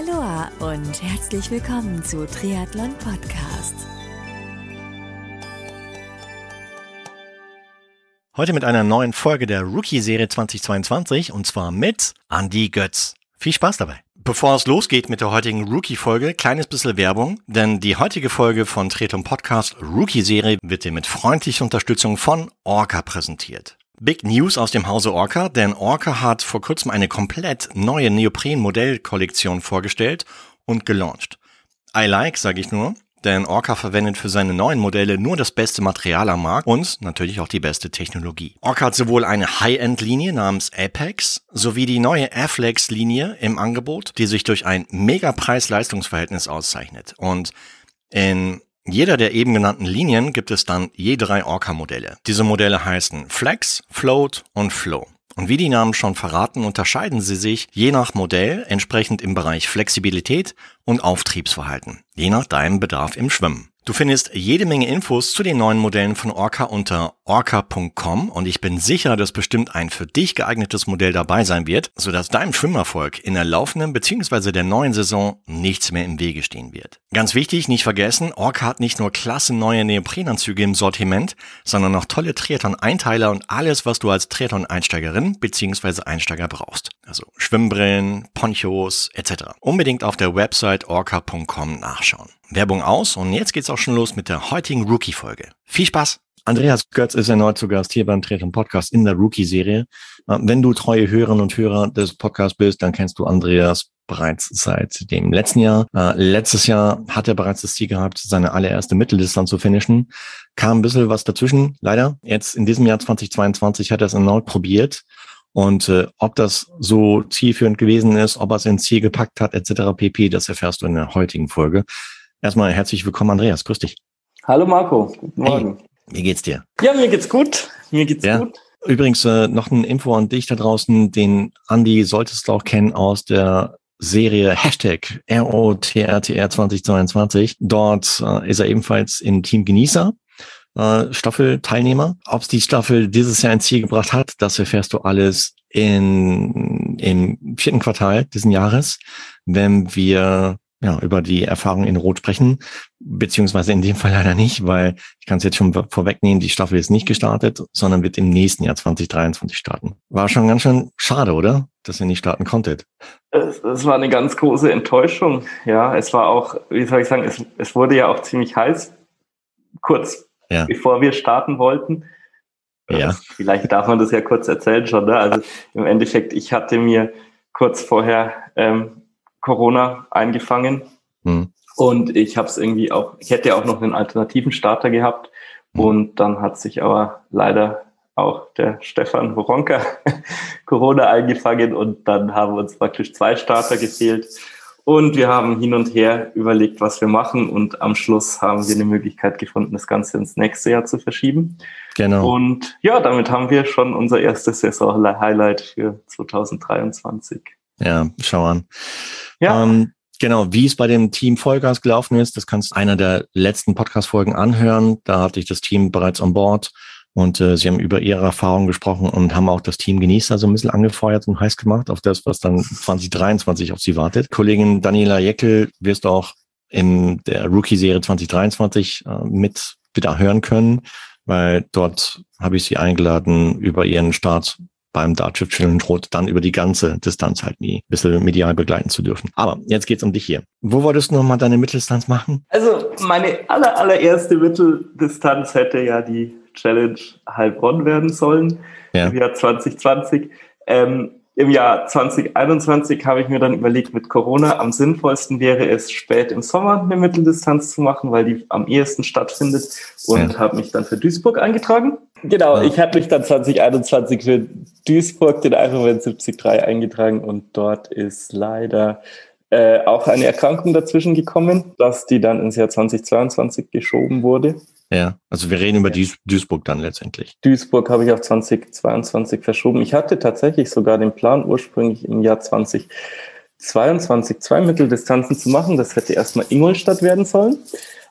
Aloha und herzlich willkommen zu Triathlon Podcast. Heute mit einer neuen Folge der Rookie-Serie 2022 und zwar mit Andy Götz. Viel Spaß dabei. Bevor es losgeht mit der heutigen Rookie-Folge, kleines bisschen Werbung, denn die heutige Folge von Triathlon Podcast Rookie-Serie wird dir mit freundlicher Unterstützung von Orca präsentiert. Big News aus dem Hause Orca, denn Orca hat vor kurzem eine komplett neue Neopren-Modellkollektion vorgestellt und gelauncht. I like, sage ich nur, denn Orca verwendet für seine neuen Modelle nur das beste Material am Markt und natürlich auch die beste Technologie. Orca hat sowohl eine High-End-Linie namens Apex sowie die neue Airflex-Linie im Angebot, die sich durch ein mega Preis-Leistungsverhältnis auszeichnet. Und in jeder der eben genannten Linien gibt es dann je drei Orca-Modelle. Diese Modelle heißen Flex, Float und Flow. Und wie die Namen schon verraten, unterscheiden sie sich je nach Modell entsprechend im Bereich Flexibilität und Auftriebsverhalten, je nach deinem Bedarf im Schwimmen. Du findest jede Menge Infos zu den neuen Modellen von Orca unter orca.com und ich bin sicher, dass bestimmt ein für dich geeignetes Modell dabei sein wird, sodass deinem Schwimmerfolg in der laufenden bzw. der neuen Saison nichts mehr im Wege stehen wird. Ganz wichtig, nicht vergessen, Orca hat nicht nur klasse neue Neoprenanzüge im Sortiment, sondern auch tolle Triathlon-Einteiler und alles, was du als Triathlon-Einsteigerin bzw. Einsteiger brauchst. Also Schwimmbrillen, Ponchos etc. Unbedingt auf der Website orca.com nachschauen. Werbung aus und jetzt geht's auch schon los mit der heutigen Rookie-Folge. Viel Spaß! Andreas Götz ist erneut zu Gast hier beim Treten Podcast in der Rookie-Serie. Äh, wenn du treue Hörerinnen und Hörer des Podcasts bist, dann kennst du Andreas bereits seit dem letzten Jahr. Äh, letztes Jahr hat er bereits das Ziel gehabt, seine allererste Mitteldistanz zu finishen. Kam ein bisschen was dazwischen, leider. Jetzt in diesem Jahr 2022 hat er es erneut probiert. Und äh, ob das so zielführend gewesen ist, ob er es ins Ziel gepackt hat, etc. pp., das erfährst du in der heutigen Folge. Erstmal herzlich willkommen, Andreas. Grüß dich. Hallo Marco, guten Morgen. Hey, wie geht's dir? Ja, mir geht's gut. Mir geht's ja. gut. Übrigens äh, noch ein Info an dich da draußen. Den Andi solltest du auch kennen aus der Serie Hashtag ROTRTR 2022. Dort äh, ist er ebenfalls im Team Genießer. Äh, Staffelteilnehmer. Ob es die Staffel dieses Jahr ins Ziel gebracht hat, das erfährst du alles in, im vierten Quartal diesen Jahres, wenn wir ja, über die Erfahrung in Rot sprechen, beziehungsweise in dem Fall leider nicht, weil ich kann es jetzt schon vorwegnehmen, die Staffel ist nicht gestartet, sondern wird im nächsten Jahr 2023 starten. War schon ganz schön schade, oder? Dass ihr nicht starten konntet. Es, es war eine ganz große Enttäuschung. Ja, es war auch, wie soll ich sagen, es, es wurde ja auch ziemlich heiß, kurz ja. bevor wir starten wollten. Ja. Vielleicht darf man das ja kurz erzählen schon. Ne? Also im Endeffekt, ich hatte mir kurz vorher ähm, Corona eingefangen. Mhm. Und ich habe es irgendwie auch, ich hätte auch noch einen alternativen Starter gehabt. Mhm. Und dann hat sich aber leider auch der Stefan Woronka Corona eingefangen und dann haben uns praktisch zwei Starter gefehlt. Und wir haben hin und her überlegt, was wir machen. Und am Schluss haben wir eine Möglichkeit gefunden, das Ganze ins nächste Jahr zu verschieben. Genau. Und ja, damit haben wir schon unser erstes Saison-Highlight für 2023. Ja, schau an. Ja. Ähm, genau, wie es bei dem Team Vollgas gelaufen ist, das kannst du einer der letzten Podcast-Folgen anhören. Da hatte ich das Team bereits an Bord und äh, sie haben über ihre Erfahrungen gesprochen und haben auch das Team Genießer so ein bisschen angefeuert und heiß gemacht auf das, was dann 2023 auf sie wartet. Kollegin Daniela Jeckel wirst du auch in der Rookie-Serie 2023 äh, mit wieder hören können, weil dort habe ich sie eingeladen, über ihren Start beim Dartshift Challenge Rot dann über die ganze Distanz halt nie ein bisschen medial begleiten zu dürfen. Aber jetzt geht's um dich hier. Wo wolltest du nochmal deine Mitteldistanz machen? Also meine aller, allererste Mitteldistanz hätte ja die Challenge Heilbronn werden sollen ja. im Jahr 2020. Ähm, im Jahr 2021 habe ich mir dann überlegt, mit Corona am sinnvollsten wäre es, spät im Sommer eine Mitteldistanz zu machen, weil die am ehesten stattfindet und ja. habe mich dann für Duisburg eingetragen. Genau, ja. ich hatte mich dann 2021 für Duisburg, den Ironman 73 eingetragen und dort ist leider äh, auch eine Erkrankung dazwischen gekommen, dass die dann ins Jahr 2022 geschoben wurde. Ja, also wir reden über Duis Duisburg dann letztendlich. Duisburg habe ich auf 2022 verschoben. Ich hatte tatsächlich sogar den Plan, ursprünglich im Jahr 2022 zwei Mitteldistanzen zu machen. Das hätte erstmal Ingolstadt werden sollen.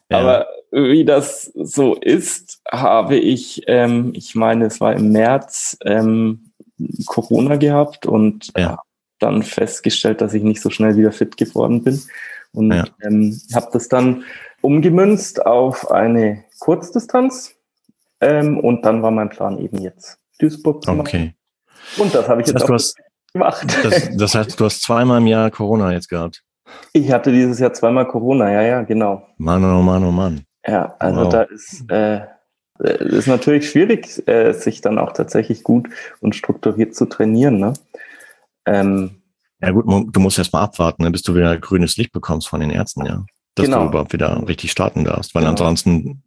Ja. Aber wie das so ist, habe ich, ähm, ich meine, es war im März ähm, Corona gehabt und ja. dann festgestellt, dass ich nicht so schnell wieder fit geworden bin und ja. ähm, habe das dann umgemünzt auf eine Kurzdistanz ähm, und dann war mein Plan eben jetzt Duisburg zu machen. Okay. Und das habe ich das jetzt heißt, auch gemacht. Das, das heißt, du hast zweimal im Jahr Corona jetzt gehabt. Ich hatte dieses Jahr zweimal Corona, ja, ja, genau. Mann, oh Mann, oh Mann. Ja, also wow. da ist, äh, ist natürlich schwierig, äh, sich dann auch tatsächlich gut und strukturiert zu trainieren. Ne? Ähm, ja gut, du musst erst mal abwarten, ne, bis du wieder grünes Licht bekommst von den Ärzten, ja. Dass genau. du überhaupt wieder richtig starten darfst, weil genau. ansonsten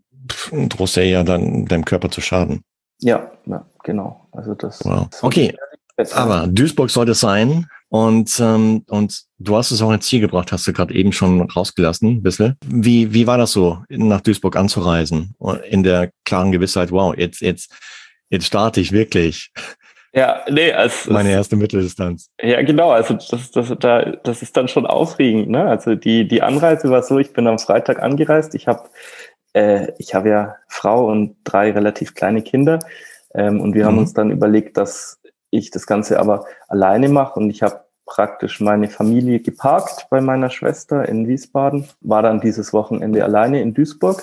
drohst du ja dann deinem Körper zu schaden. Ja, ja genau. Also das. Wow. Okay, aber Duisburg sollte es sein. Und, ähm, und du hast es auch ins Ziel gebracht, hast du gerade eben schon rausgelassen, ein bisschen. Wie, wie war das so, nach Duisburg anzureisen? In der klaren Gewissheit, wow, jetzt, jetzt, jetzt starte ich wirklich. Ja, nee, also meine erste Mitteldistanz. Ja, genau. Also das, das, da, das ist dann schon aufregend. Ne? Also die die Anreise war so: Ich bin am Freitag angereist. Ich habe äh, ich habe ja Frau und drei relativ kleine Kinder ähm, und wir mhm. haben uns dann überlegt, dass ich das Ganze aber alleine mache und ich habe praktisch meine Familie geparkt bei meiner Schwester in Wiesbaden, war dann dieses Wochenende alleine in Duisburg.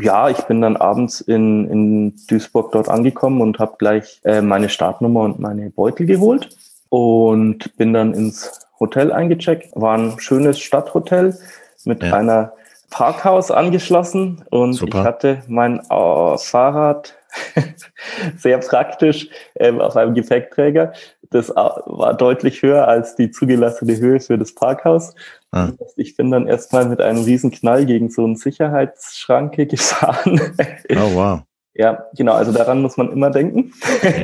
Ja, ich bin dann abends in, in Duisburg dort angekommen und habe gleich äh, meine Startnummer und meine Beutel geholt und bin dann ins Hotel eingecheckt. War ein schönes Stadthotel mit ja. einer Parkhaus angeschlossen und Super. ich hatte mein äh, Fahrrad sehr praktisch ähm, auf einem Gepäckträger. Das war deutlich höher als die zugelassene Höhe für das Parkhaus. Ah. Ich bin dann erstmal mit einem riesen Knall gegen so eine Sicherheitsschranke gefahren. Oh wow. Ja, genau, also daran muss man immer denken.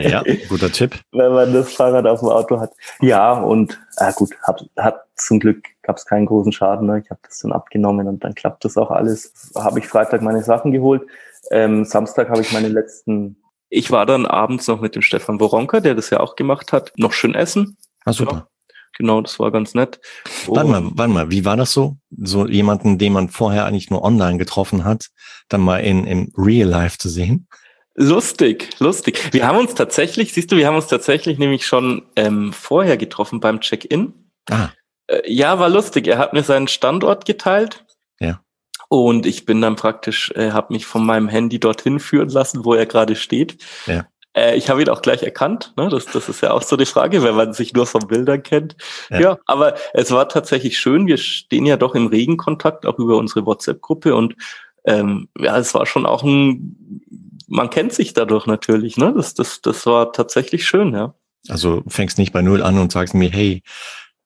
Ja, guter Tipp. Wenn man das Fahrrad auf dem Auto hat. Ja, und äh, gut, hat, hat zum Glück gab es keinen großen Schaden. Ne? Ich habe das dann abgenommen und dann klappt das auch alles. Habe ich Freitag meine Sachen geholt. Ähm, Samstag habe ich meine letzten. Ich war dann abends noch mit dem Stefan Boronka, der das ja auch gemacht hat, noch schön essen. Ah, super. Ja, genau, das war ganz nett. Warte mal, warte mal, wie war das so? So jemanden, den man vorher eigentlich nur online getroffen hat, dann mal in, im Real Life zu sehen? Lustig, lustig. Wir haben uns tatsächlich, siehst du, wir haben uns tatsächlich nämlich schon ähm, vorher getroffen beim Check-in. Ah. Äh, ja, war lustig. Er hat mir seinen Standort geteilt. Ja. Und ich bin dann praktisch, äh, habe mich von meinem Handy dorthin führen lassen, wo er gerade steht. Ja. Äh, ich habe ihn auch gleich erkannt. Ne? Das, das ist ja auch so die Frage, wenn man sich nur von Bildern kennt. Ja. ja, aber es war tatsächlich schön. Wir stehen ja doch im regen Kontakt, auch über unsere WhatsApp-Gruppe. Und ähm, ja, es war schon auch ein, man kennt sich dadurch natürlich. Ne? Das, das, das war tatsächlich schön, ja. Also fängst nicht bei Null an und sagst mir, hey,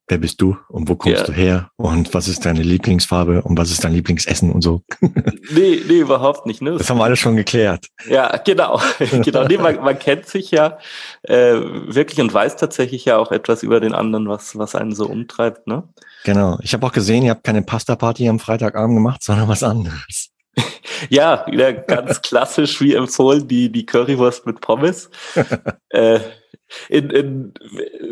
wer bist du und wo kommst ja. du her und was ist deine Lieblingsfarbe und was ist dein Lieblingsessen und so. Nee, nee, überhaupt nicht. Ne? Das haben wir alles schon geklärt. Ja, genau. genau. Nee, man, man kennt sich ja äh, wirklich und weiß tatsächlich ja auch etwas über den anderen, was, was einen so umtreibt. Ne? Genau. Ich habe auch gesehen, ihr habt keine Pasta-Party am Freitagabend gemacht, sondern was anderes. ja, wieder ganz klassisch wie empfohlen, die, die Currywurst mit Pommes. äh, in, in,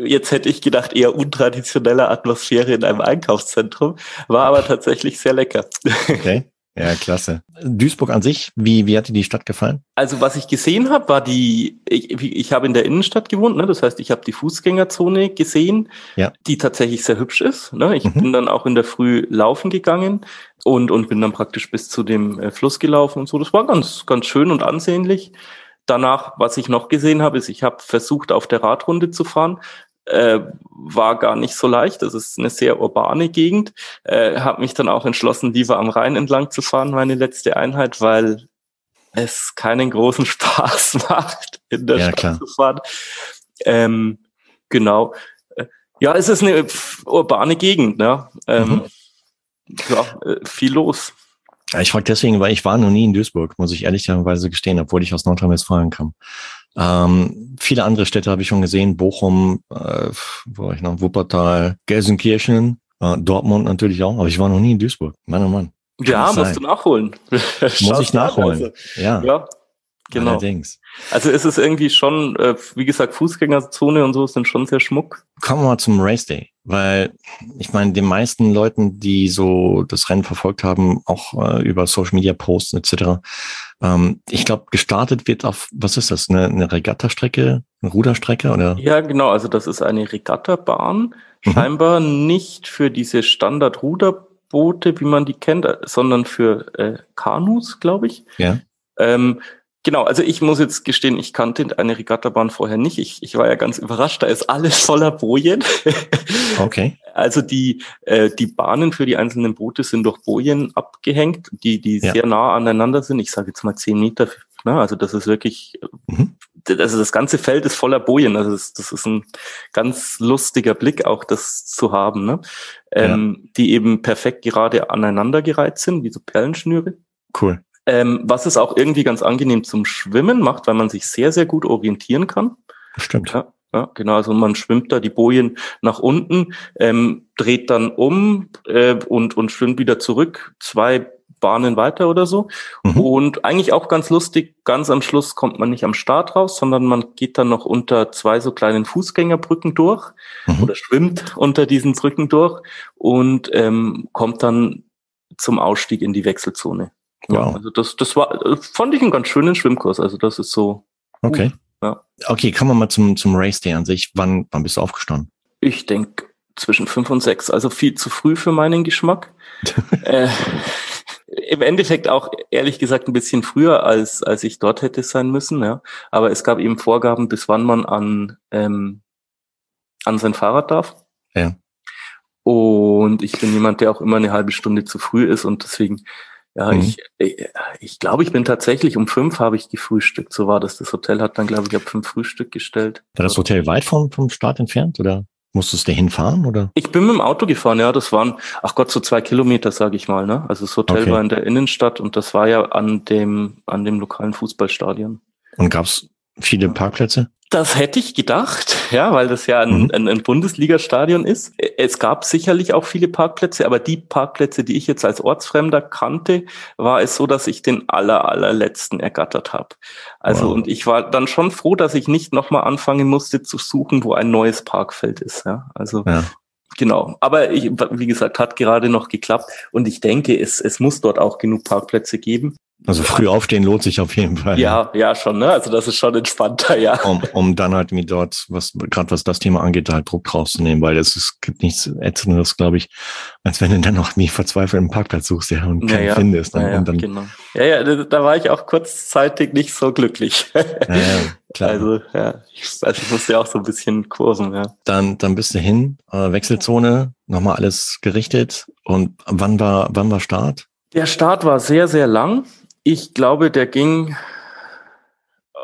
jetzt hätte ich gedacht, eher untraditionelle Atmosphäre in einem Einkaufszentrum, war aber tatsächlich sehr lecker. Okay. Ja, klasse. Duisburg an sich, wie, wie hat dir die Stadt gefallen? Also was ich gesehen habe, war die, ich, ich habe in der Innenstadt gewohnt, ne? das heißt, ich habe die Fußgängerzone gesehen, ja. die tatsächlich sehr hübsch ist. Ne? Ich mhm. bin dann auch in der Früh laufen gegangen und, und bin dann praktisch bis zu dem äh, Fluss gelaufen und so. Das war ganz, ganz schön und ansehnlich. Danach, was ich noch gesehen habe, ist, ich habe versucht, auf der Radrunde zu fahren. Äh, war gar nicht so leicht. Das ist eine sehr urbane Gegend. Äh, habe mich dann auch entschlossen, lieber am Rhein entlang zu fahren, meine letzte Einheit, weil es keinen großen Spaß macht, in der ja, Stadt klar. zu fahren. Ähm, genau. Äh, ja, es ist eine urbane Gegend. Ne? Ähm, mhm. Ja, äh, viel los. Ich frage deswegen, weil ich war noch nie in Duisburg, muss ich ehrlicherweise gestehen, obwohl ich aus Nordrhein-Westfalen kam. Ähm, viele andere Städte habe ich schon gesehen, Bochum, äh, wo war ich noch, Wuppertal, Gelsenkirchen, äh, Dortmund natürlich auch, aber ich war noch nie in Duisburg. Mann, oh Mann. ja, musst du nachholen. muss ich nachholen. Also. Ja. ja. Genau. Allerdings. Also ist es irgendwie schon, äh, wie gesagt, Fußgängerzone und so sind schon sehr schmuck. Kommen wir mal zum Race Day, weil ich meine, den meisten Leuten, die so das Rennen verfolgt haben, auch äh, über Social Media Posts etc., ähm, ich glaube, gestartet wird auf, was ist das, eine, eine Regattastrecke Eine Ruderstrecke oder? Ja, genau. Also das ist eine Regattabahn. Mhm. Scheinbar nicht für diese Standard-Ruderboote, wie man die kennt, sondern für äh, Kanus, glaube ich. Ja. Ähm, Genau, also ich muss jetzt gestehen, ich kannte eine Regattabahn vorher nicht. Ich, ich war ja ganz überrascht, da ist alles voller Bojen. Okay. Also die, äh, die Bahnen für die einzelnen Boote sind durch Bojen abgehängt, die, die ja. sehr nah aneinander sind. Ich sage jetzt mal zehn Meter. Ne? Also das ist wirklich, mhm. also das ganze Feld ist voller Bojen. Also das, das ist ein ganz lustiger Blick, auch das zu haben, ne? Ähm, ja. die eben perfekt gerade aneinandergereiht sind, wie so Perlenschnüre. Cool. Ähm, was es auch irgendwie ganz angenehm zum Schwimmen macht, weil man sich sehr, sehr gut orientieren kann. Stimmt. Ja, ja, genau, also man schwimmt da die Bojen nach unten, ähm, dreht dann um äh, und, und schwimmt wieder zurück, zwei Bahnen weiter oder so. Mhm. Und eigentlich auch ganz lustig, ganz am Schluss kommt man nicht am Start raus, sondern man geht dann noch unter zwei so kleinen Fußgängerbrücken durch mhm. oder schwimmt unter diesen Brücken durch und ähm, kommt dann zum Ausstieg in die Wechselzone. Ja, wow. also das, das war, äh, fand ich einen ganz schönen Schwimmkurs. Also das ist so. Okay. Uh, ja. Okay, kommen wir mal zum, zum Race Day an sich. Wann, wann bist du aufgestanden? Ich denke zwischen fünf und sechs, also viel zu früh für meinen Geschmack. äh, Im Endeffekt auch ehrlich gesagt ein bisschen früher, als, als ich dort hätte sein müssen, ja. Aber es gab eben Vorgaben, bis wann man an, ähm, an sein Fahrrad darf. Ja. Und ich bin jemand, der auch immer eine halbe Stunde zu früh ist und deswegen ja, mhm. ich, ich, ich glaube, ich bin tatsächlich um fünf habe ich gefrühstückt. So war das. Das Hotel hat dann, glaube ich, ab fünf Frühstück gestellt. War das Hotel weit vom, vom Start entfernt oder musstest du hinfahren oder? Ich bin mit dem Auto gefahren, ja. Das waren, ach Gott, so zwei Kilometer, sage ich mal. Ne? Also das Hotel okay. war in der Innenstadt und das war ja an dem, an dem lokalen Fußballstadion. Und gab's viele Parkplätze? Das hätte ich gedacht, ja, weil das ja ein, mhm. ein, ein Bundesliga-Stadion ist. Es gab sicherlich auch viele Parkplätze, aber die Parkplätze, die ich jetzt als Ortsfremder kannte, war es so, dass ich den aller, allerletzten ergattert habe. Also wow. und ich war dann schon froh, dass ich nicht nochmal anfangen musste zu suchen, wo ein neues Parkfeld ist. Ja, also ja. Genau, aber ich, wie gesagt, hat gerade noch geklappt und ich denke, es, es muss dort auch genug Parkplätze geben. Also früh aufstehen lohnt sich auf jeden Fall. Ja, ja, schon, ne? Also das ist schon entspannter, ja. Um, um dann halt mir dort, was gerade was das Thema angeht, halt Druck rauszunehmen, weil es ist, gibt nichts Ätzendes, glaube ich, als wenn du dann noch nie verzweifelt einen Parkplatz suchst, ja, und keinen ja, findest. Ne? Ja, und dann, genau. Ja, ja, da, da, war ich auch kurzzeitig nicht so glücklich. Ja, ja, klar. Also, ja, ich, also ich musste ja auch so ein bisschen kursen, ja. Dann, dann bist du hin, äh, Wechselzone, nochmal alles gerichtet. Und wann war, wann war Start? Der Start war sehr, sehr lang. Ich glaube, der ging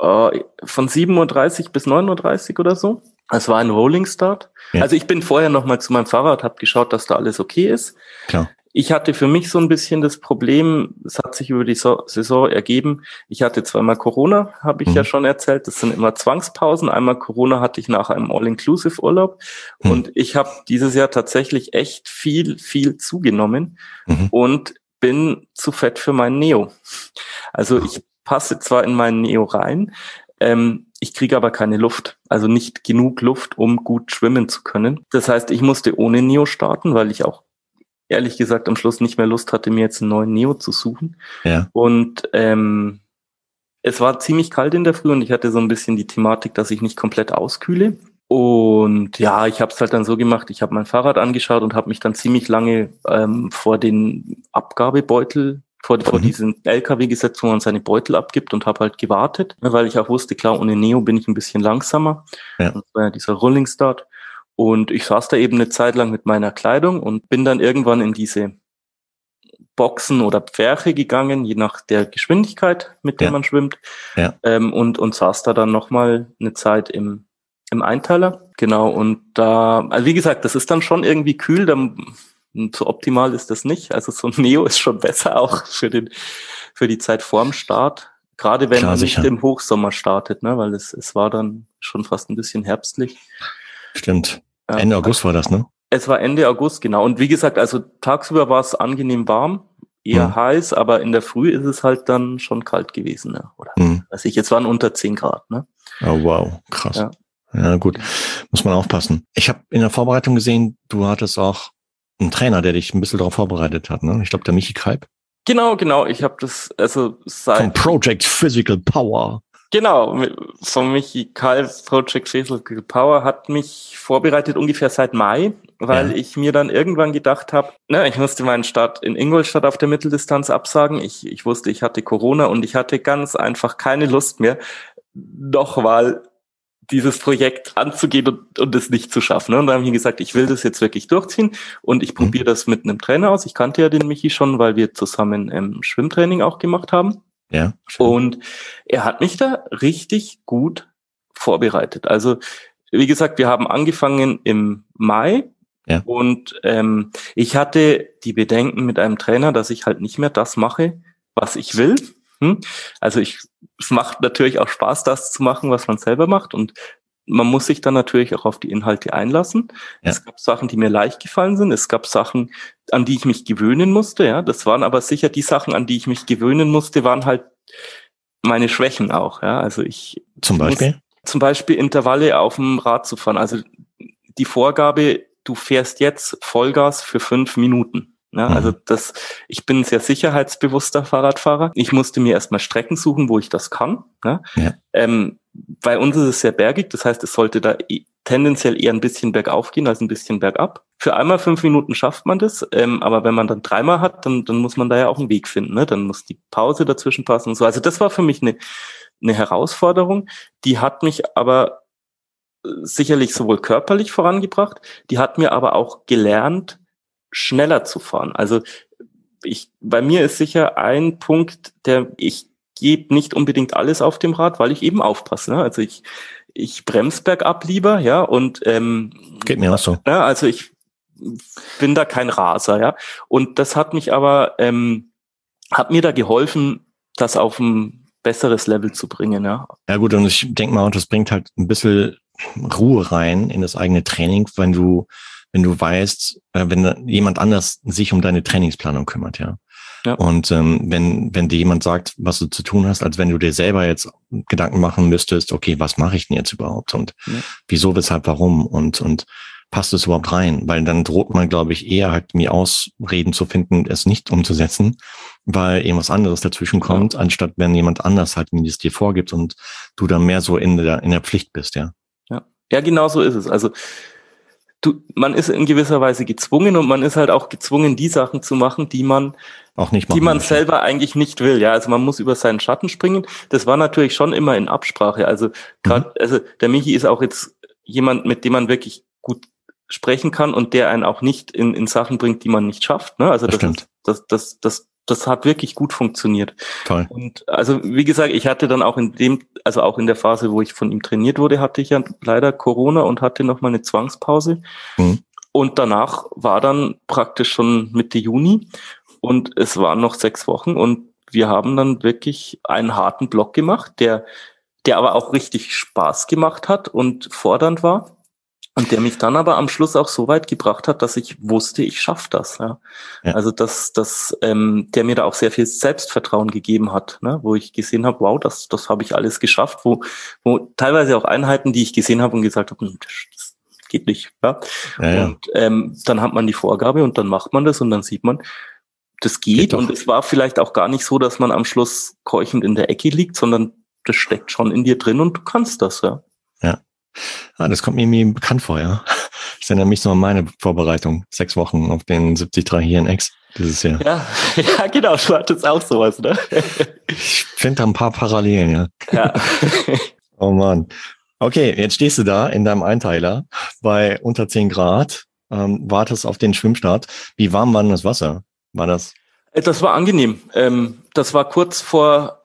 äh, von 7.30 Uhr bis 9.30 Uhr oder so. Es war ein Rolling Start. Ja. Also ich bin vorher noch mal zu meinem Fahrrad, habe geschaut, dass da alles okay ist. Klar. Ich hatte für mich so ein bisschen das Problem, es hat sich über die so Saison ergeben, ich hatte zweimal Corona, habe ich mhm. ja schon erzählt, das sind immer Zwangspausen. Einmal Corona hatte ich nach einem All-Inclusive-Urlaub mhm. und ich habe dieses Jahr tatsächlich echt viel, viel zugenommen. Mhm. Und bin zu fett für meinen Neo. Also ich passe zwar in meinen Neo rein, ähm, ich kriege aber keine Luft, also nicht genug Luft, um gut schwimmen zu können. Das heißt, ich musste ohne Neo starten, weil ich auch ehrlich gesagt am Schluss nicht mehr Lust hatte, mir jetzt einen neuen Neo zu suchen. Ja. Und ähm, es war ziemlich kalt in der Früh und ich hatte so ein bisschen die Thematik, dass ich nicht komplett auskühle. Und ja, ich habe es halt dann so gemacht, ich habe mein Fahrrad angeschaut und habe mich dann ziemlich lange ähm, vor den Abgabebeutel, vor, vor mhm. diesen LKW gesetzt, wo man seine Beutel abgibt und habe halt gewartet, ne, weil ich auch wusste, klar, ohne Neo bin ich ein bisschen langsamer. Ja. Das war ja dieser Rolling Start. Und ich saß da eben eine Zeit lang mit meiner Kleidung und bin dann irgendwann in diese Boxen oder Pferche gegangen, je nach der Geschwindigkeit, mit der ja. man schwimmt. Ja. Ähm, und, und saß da dann nochmal eine Zeit im im Einteiler, genau. Und da, also wie gesagt, das ist dann schon irgendwie kühl. Dann, so optimal ist das nicht. Also so ein Neo ist schon besser auch für den, für die Zeit vorm Start. Gerade wenn Klar, man sicher. nicht im Hochsommer startet, ne? weil es, es war dann schon fast ein bisschen herbstlich. Stimmt. Ende ja, August war das, ne? Es war Ende August, genau. Und wie gesagt, also tagsüber war es angenehm warm, eher mhm. heiß, aber in der Früh ist es halt dann schon kalt gewesen, ne? Oder mhm. weiß ich, jetzt waren unter 10 Grad, ne? Oh wow, krass. Ja. Ja, gut. Muss man aufpassen. Ich habe in der Vorbereitung gesehen, du hattest auch einen Trainer, der dich ein bisschen darauf vorbereitet hat, ne? Ich glaube, der Michi Kalb. Genau, genau. Ich habe das, also seit. Von Project Physical Power. Genau, von Michi Karl Project Physical Power hat mich vorbereitet ungefähr seit Mai, weil ja. ich mir dann irgendwann gedacht habe, ne, ich musste meinen Start in Ingolstadt auf der Mitteldistanz absagen. Ich, ich wusste, ich hatte Corona und ich hatte ganz einfach keine Lust mehr, nochmal dieses Projekt anzugehen und, und es nicht zu schaffen. Ne? Und dann habe ich gesagt, ich will das jetzt wirklich durchziehen und ich mhm. probiere das mit einem Trainer aus. Ich kannte ja den Michi schon, weil wir zusammen ähm, Schwimmtraining auch gemacht haben. Ja. Schön. Und er hat mich da richtig gut vorbereitet. Also, wie gesagt, wir haben angefangen im Mai. Ja. Und ähm, ich hatte die Bedenken mit einem Trainer, dass ich halt nicht mehr das mache, was ich will. Hm? Also ich, es macht natürlich auch Spaß, das zu machen, was man selber macht. Und man muss sich dann natürlich auch auf die Inhalte einlassen. Ja. Es gab Sachen, die mir leicht gefallen sind. Es gab Sachen, an die ich mich gewöhnen musste. Ja, das waren aber sicher die Sachen, an die ich mich gewöhnen musste, waren halt meine Schwächen auch. Ja, also ich zum Beispiel muss, zum Beispiel Intervalle auf dem Rad zu fahren. Also die Vorgabe, du fährst jetzt Vollgas für fünf Minuten. Ja, mhm. also das, ich bin ein sehr sicherheitsbewusster Fahrradfahrer. Ich musste mir erstmal Strecken suchen, wo ich das kann. Ja. ja. Ähm, bei uns ist es sehr bergig, das heißt, es sollte da tendenziell eher ein bisschen bergauf gehen als ein bisschen bergab. Für einmal fünf Minuten schafft man das, ähm, aber wenn man dann dreimal hat, dann, dann muss man da ja auch einen Weg finden. Ne? Dann muss die Pause dazwischen passen und so. Also das war für mich eine, eine Herausforderung, die hat mich aber äh, sicherlich sowohl körperlich vorangebracht, die hat mir aber auch gelernt, schneller zu fahren. Also ich, bei mir ist sicher ein Punkt, der ich gebe nicht unbedingt alles auf dem Rad, weil ich eben aufpasse. Ne? Also ich, ich bremse bergab lieber, ja, und ähm, geht mir auch so. Ja, also ich bin da kein Raser, ja. Und das hat mich aber, ähm, hat mir da geholfen, das auf ein besseres Level zu bringen, ja. Ja gut, und ich denke mal, das bringt halt ein bisschen Ruhe rein in das eigene Training, wenn du wenn du weißt, äh, wenn jemand anders sich um deine Trainingsplanung kümmert, ja. ja. Und ähm, wenn, wenn dir jemand sagt, was du zu tun hast, als wenn du dir selber jetzt Gedanken machen müsstest, okay, was mache ich denn jetzt überhaupt und ja. wieso, weshalb, warum und, und passt es überhaupt rein? Weil dann droht man, glaube ich, eher halt mir Ausreden zu finden, es nicht umzusetzen, weil irgendwas anderes dazwischen kommt, ja. anstatt wenn jemand anders halt mir das dir vorgibt und du dann mehr so in der, in der Pflicht bist, ja. Ja, genau so ist es. Also du, man ist in gewisser Weise gezwungen und man ist halt auch gezwungen, die Sachen zu machen, die man auch nicht die man möchte. selber eigentlich nicht will. Ja, also man muss über seinen Schatten springen. Das war natürlich schon immer in Absprache. Also gerade, mhm. also der Michi ist auch jetzt jemand, mit dem man wirklich gut sprechen kann und der einen auch nicht in, in Sachen bringt, die man nicht schafft. Ne? Also das, das, ist, das, das, das, das hat wirklich gut funktioniert. Toll. Und also wie gesagt, ich hatte dann auch in dem, also auch in der Phase, wo ich von ihm trainiert wurde, hatte ich ja leider Corona und hatte noch mal eine Zwangspause. Mhm. Und danach war dann praktisch schon Mitte Juni und es waren noch sechs Wochen und wir haben dann wirklich einen harten Block gemacht, der, der aber auch richtig Spaß gemacht hat und fordernd war. Und der mich dann aber am Schluss auch so weit gebracht hat, dass ich wusste, ich schaffe das. Ja. ja. Also dass, dass ähm, der mir da auch sehr viel Selbstvertrauen gegeben hat, ne? wo ich gesehen habe, wow, das, das habe ich alles geschafft, wo, wo teilweise auch Einheiten, die ich gesehen habe und gesagt habe, hm, das geht nicht. Ja. ja, ja. Und ähm, dann hat man die Vorgabe und dann macht man das und dann sieht man, das geht. geht und es war vielleicht auch gar nicht so, dass man am Schluss keuchend in der Ecke liegt, sondern das steckt schon in dir drin und du kannst das, ja. Ja. Ah, das kommt mir irgendwie bekannt vor, ja. Ich erinnere mich so an meine Vorbereitung. Sechs Wochen auf den 73 hier in X dieses Jahr. Ja, ja genau, du hattest auch sowas, ne? Ich finde da ein paar Parallelen, ja. Ja. oh Mann. Okay, jetzt stehst du da in deinem Einteiler bei unter 10 Grad, ähm, wartest auf den Schwimmstart. Wie warm war denn das Wasser? War das? Äh, das war angenehm. Ähm, das war kurz vor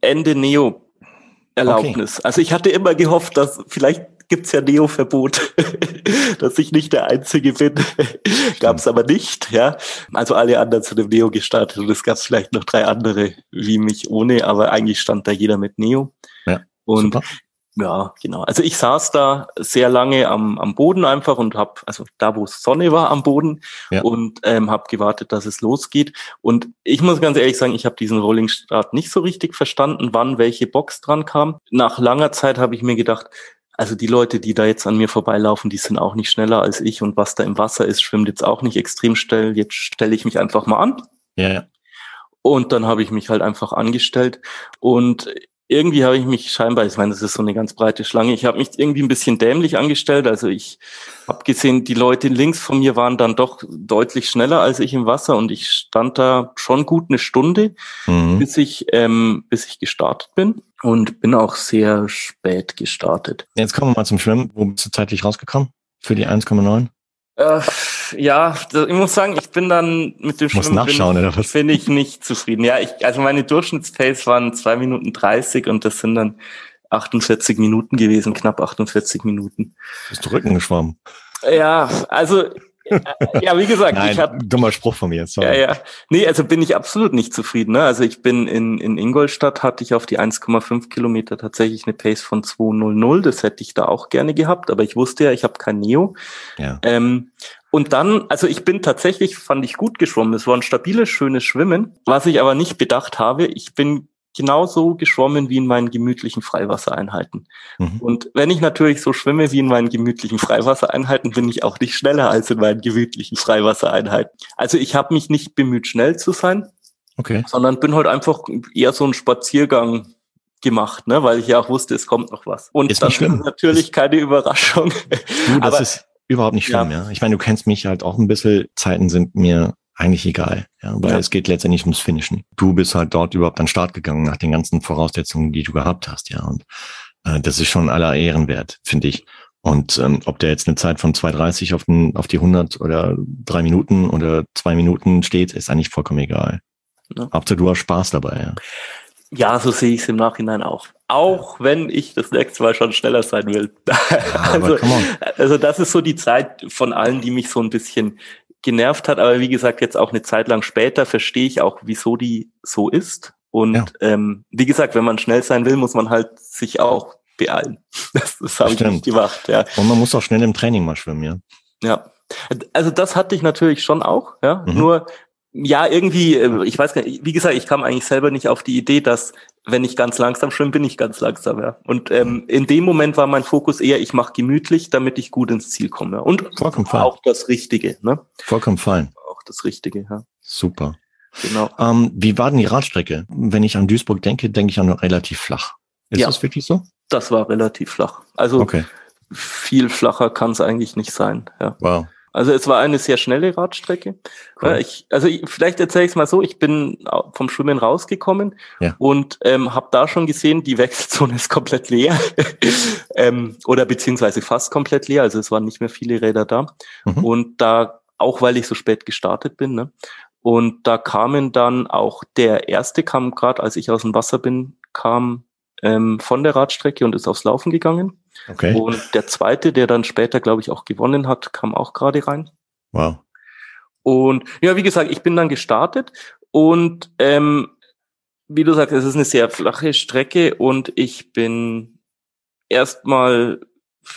Ende Neo Erlaubnis. Okay. Also ich hatte immer gehofft, dass vielleicht gibt's ja Neo-Verbot, dass ich nicht der Einzige bin. gab's aber nicht, ja. Also alle anderen zu dem Neo gestartet und es gab vielleicht noch drei andere wie mich ohne, aber eigentlich stand da jeder mit Neo. Ja, und super. Ja, genau. Also ich saß da sehr lange am, am Boden einfach und habe, also da, wo Sonne war, am Boden ja. und ähm, habe gewartet, dass es losgeht. Und ich muss ganz ehrlich sagen, ich habe diesen Rolling Start nicht so richtig verstanden, wann welche Box dran kam. Nach langer Zeit habe ich mir gedacht, also die Leute, die da jetzt an mir vorbeilaufen, die sind auch nicht schneller als ich und was da im Wasser ist, schwimmt jetzt auch nicht extrem schnell. Jetzt stelle ich mich einfach mal an. Ja. Und dann habe ich mich halt einfach angestellt und irgendwie habe ich mich scheinbar, ich meine, das ist so eine ganz breite Schlange, ich habe mich irgendwie ein bisschen dämlich angestellt. Also ich habe gesehen, die Leute links von mir waren dann doch deutlich schneller als ich im Wasser und ich stand da schon gut eine Stunde, mhm. bis ich ähm, bis ich gestartet bin und bin auch sehr spät gestartet. Jetzt kommen wir mal zum Schwimmen. Wo bist du zeitlich rausgekommen für die 1,9? Äh, ja, ich muss sagen, ich bin dann mit dem Schwimmen nachschauen, bin, oder was? bin ich nicht zufrieden. Ja, ich, also meine Durchschnittspace waren zwei Minuten dreißig und das sind dann 48 Minuten gewesen, knapp 48 Minuten. Bist du Rücken geschwommen? Ja, also ja, wie gesagt, Nein, ich habe dummer Spruch von mir. Sorry. Ja, ja. Nee, also bin ich absolut nicht zufrieden. Ne? Also ich bin in, in Ingolstadt, hatte ich auf die 1,5 Kilometer tatsächlich eine Pace von 2,00. Das hätte ich da auch gerne gehabt, aber ich wusste ja, ich habe kein Neo. Ja. Ähm, und dann, also ich bin tatsächlich, fand ich gut geschwommen. Es war ein stabiles, schönes Schwimmen. Was ich aber nicht bedacht habe, ich bin genauso geschwommen wie in meinen gemütlichen Freiwassereinheiten. Mhm. Und wenn ich natürlich so schwimme wie in meinen gemütlichen Freiwassereinheiten, bin ich auch nicht schneller als in meinen gemütlichen Freiwassereinheiten. Also ich habe mich nicht bemüht, schnell zu sein, okay. sondern bin halt einfach eher so ein Spaziergang gemacht, ne, weil ich ja auch wusste, es kommt noch was. Und ist das ist natürlich keine Überraschung. Du, das Aber, ist überhaupt nicht schlimm, ja. ja. Ich meine, du kennst mich halt auch ein bisschen. Zeiten sind mir eigentlich egal, ja, weil ja. es geht letztendlich ums Finishen. Du bist halt dort überhaupt an den Start gegangen nach den ganzen Voraussetzungen, die du gehabt hast, ja, und äh, das ist schon aller Ehren wert, finde ich. Und ähm, ob der jetzt eine Zeit von 2,30 auf, den, auf die 100 oder drei Minuten oder zwei Minuten steht, ist eigentlich vollkommen egal. Ja. Hauptsache du hast Spaß dabei, ja. Ja, so sehe ich es im Nachhinein auch. Auch wenn ich das nächste Mal schon schneller sein will. Ja, also, also das ist so die Zeit von allen, die mich so ein bisschen genervt hat, aber wie gesagt, jetzt auch eine Zeit lang später verstehe ich auch, wieso die so ist. Und ja. ähm, wie gesagt, wenn man schnell sein will, muss man halt sich auch beeilen. Das, das habe ich nicht gemacht. Ja. Und man muss auch schnell im Training mal schwimmen, ja. Ja. Also das hatte ich natürlich schon auch, ja. Mhm. Nur ja, irgendwie, äh, ich weiß gar nicht, wie gesagt, ich kam eigentlich selber nicht auf die Idee, dass wenn ich ganz langsam schwimme, bin ich ganz langsam, ja. Und ähm, in dem Moment war mein Fokus eher, ich mache gemütlich, damit ich gut ins Ziel komme. Und Vollkommen auch das Richtige, ne? Vollkommen fein. Auch das Richtige, ja. Super. Genau. Ähm, wie war denn die Radstrecke? Wenn ich an Duisburg denke, denke ich an relativ flach. Ist ja, das wirklich so? Das war relativ flach. Also okay. viel flacher kann es eigentlich nicht sein, ja. Wow. Also es war eine sehr schnelle Radstrecke. Cool. Ich, also ich, vielleicht erzähle ich es mal so, ich bin vom Schwimmen rausgekommen ja. und ähm, habe da schon gesehen, die Wechselzone ist komplett leer ähm, oder beziehungsweise fast komplett leer. Also es waren nicht mehr viele Räder da. Mhm. Und da, auch weil ich so spät gestartet bin, ne? Und da kamen dann auch der erste kam gerade, als ich aus dem Wasser bin, kam ähm, von der Radstrecke und ist aufs Laufen gegangen. Okay. Und der zweite, der dann später, glaube ich, auch gewonnen hat, kam auch gerade rein. Wow. Und ja, wie gesagt, ich bin dann gestartet und ähm, wie du sagst, es ist eine sehr flache Strecke und ich bin erstmal,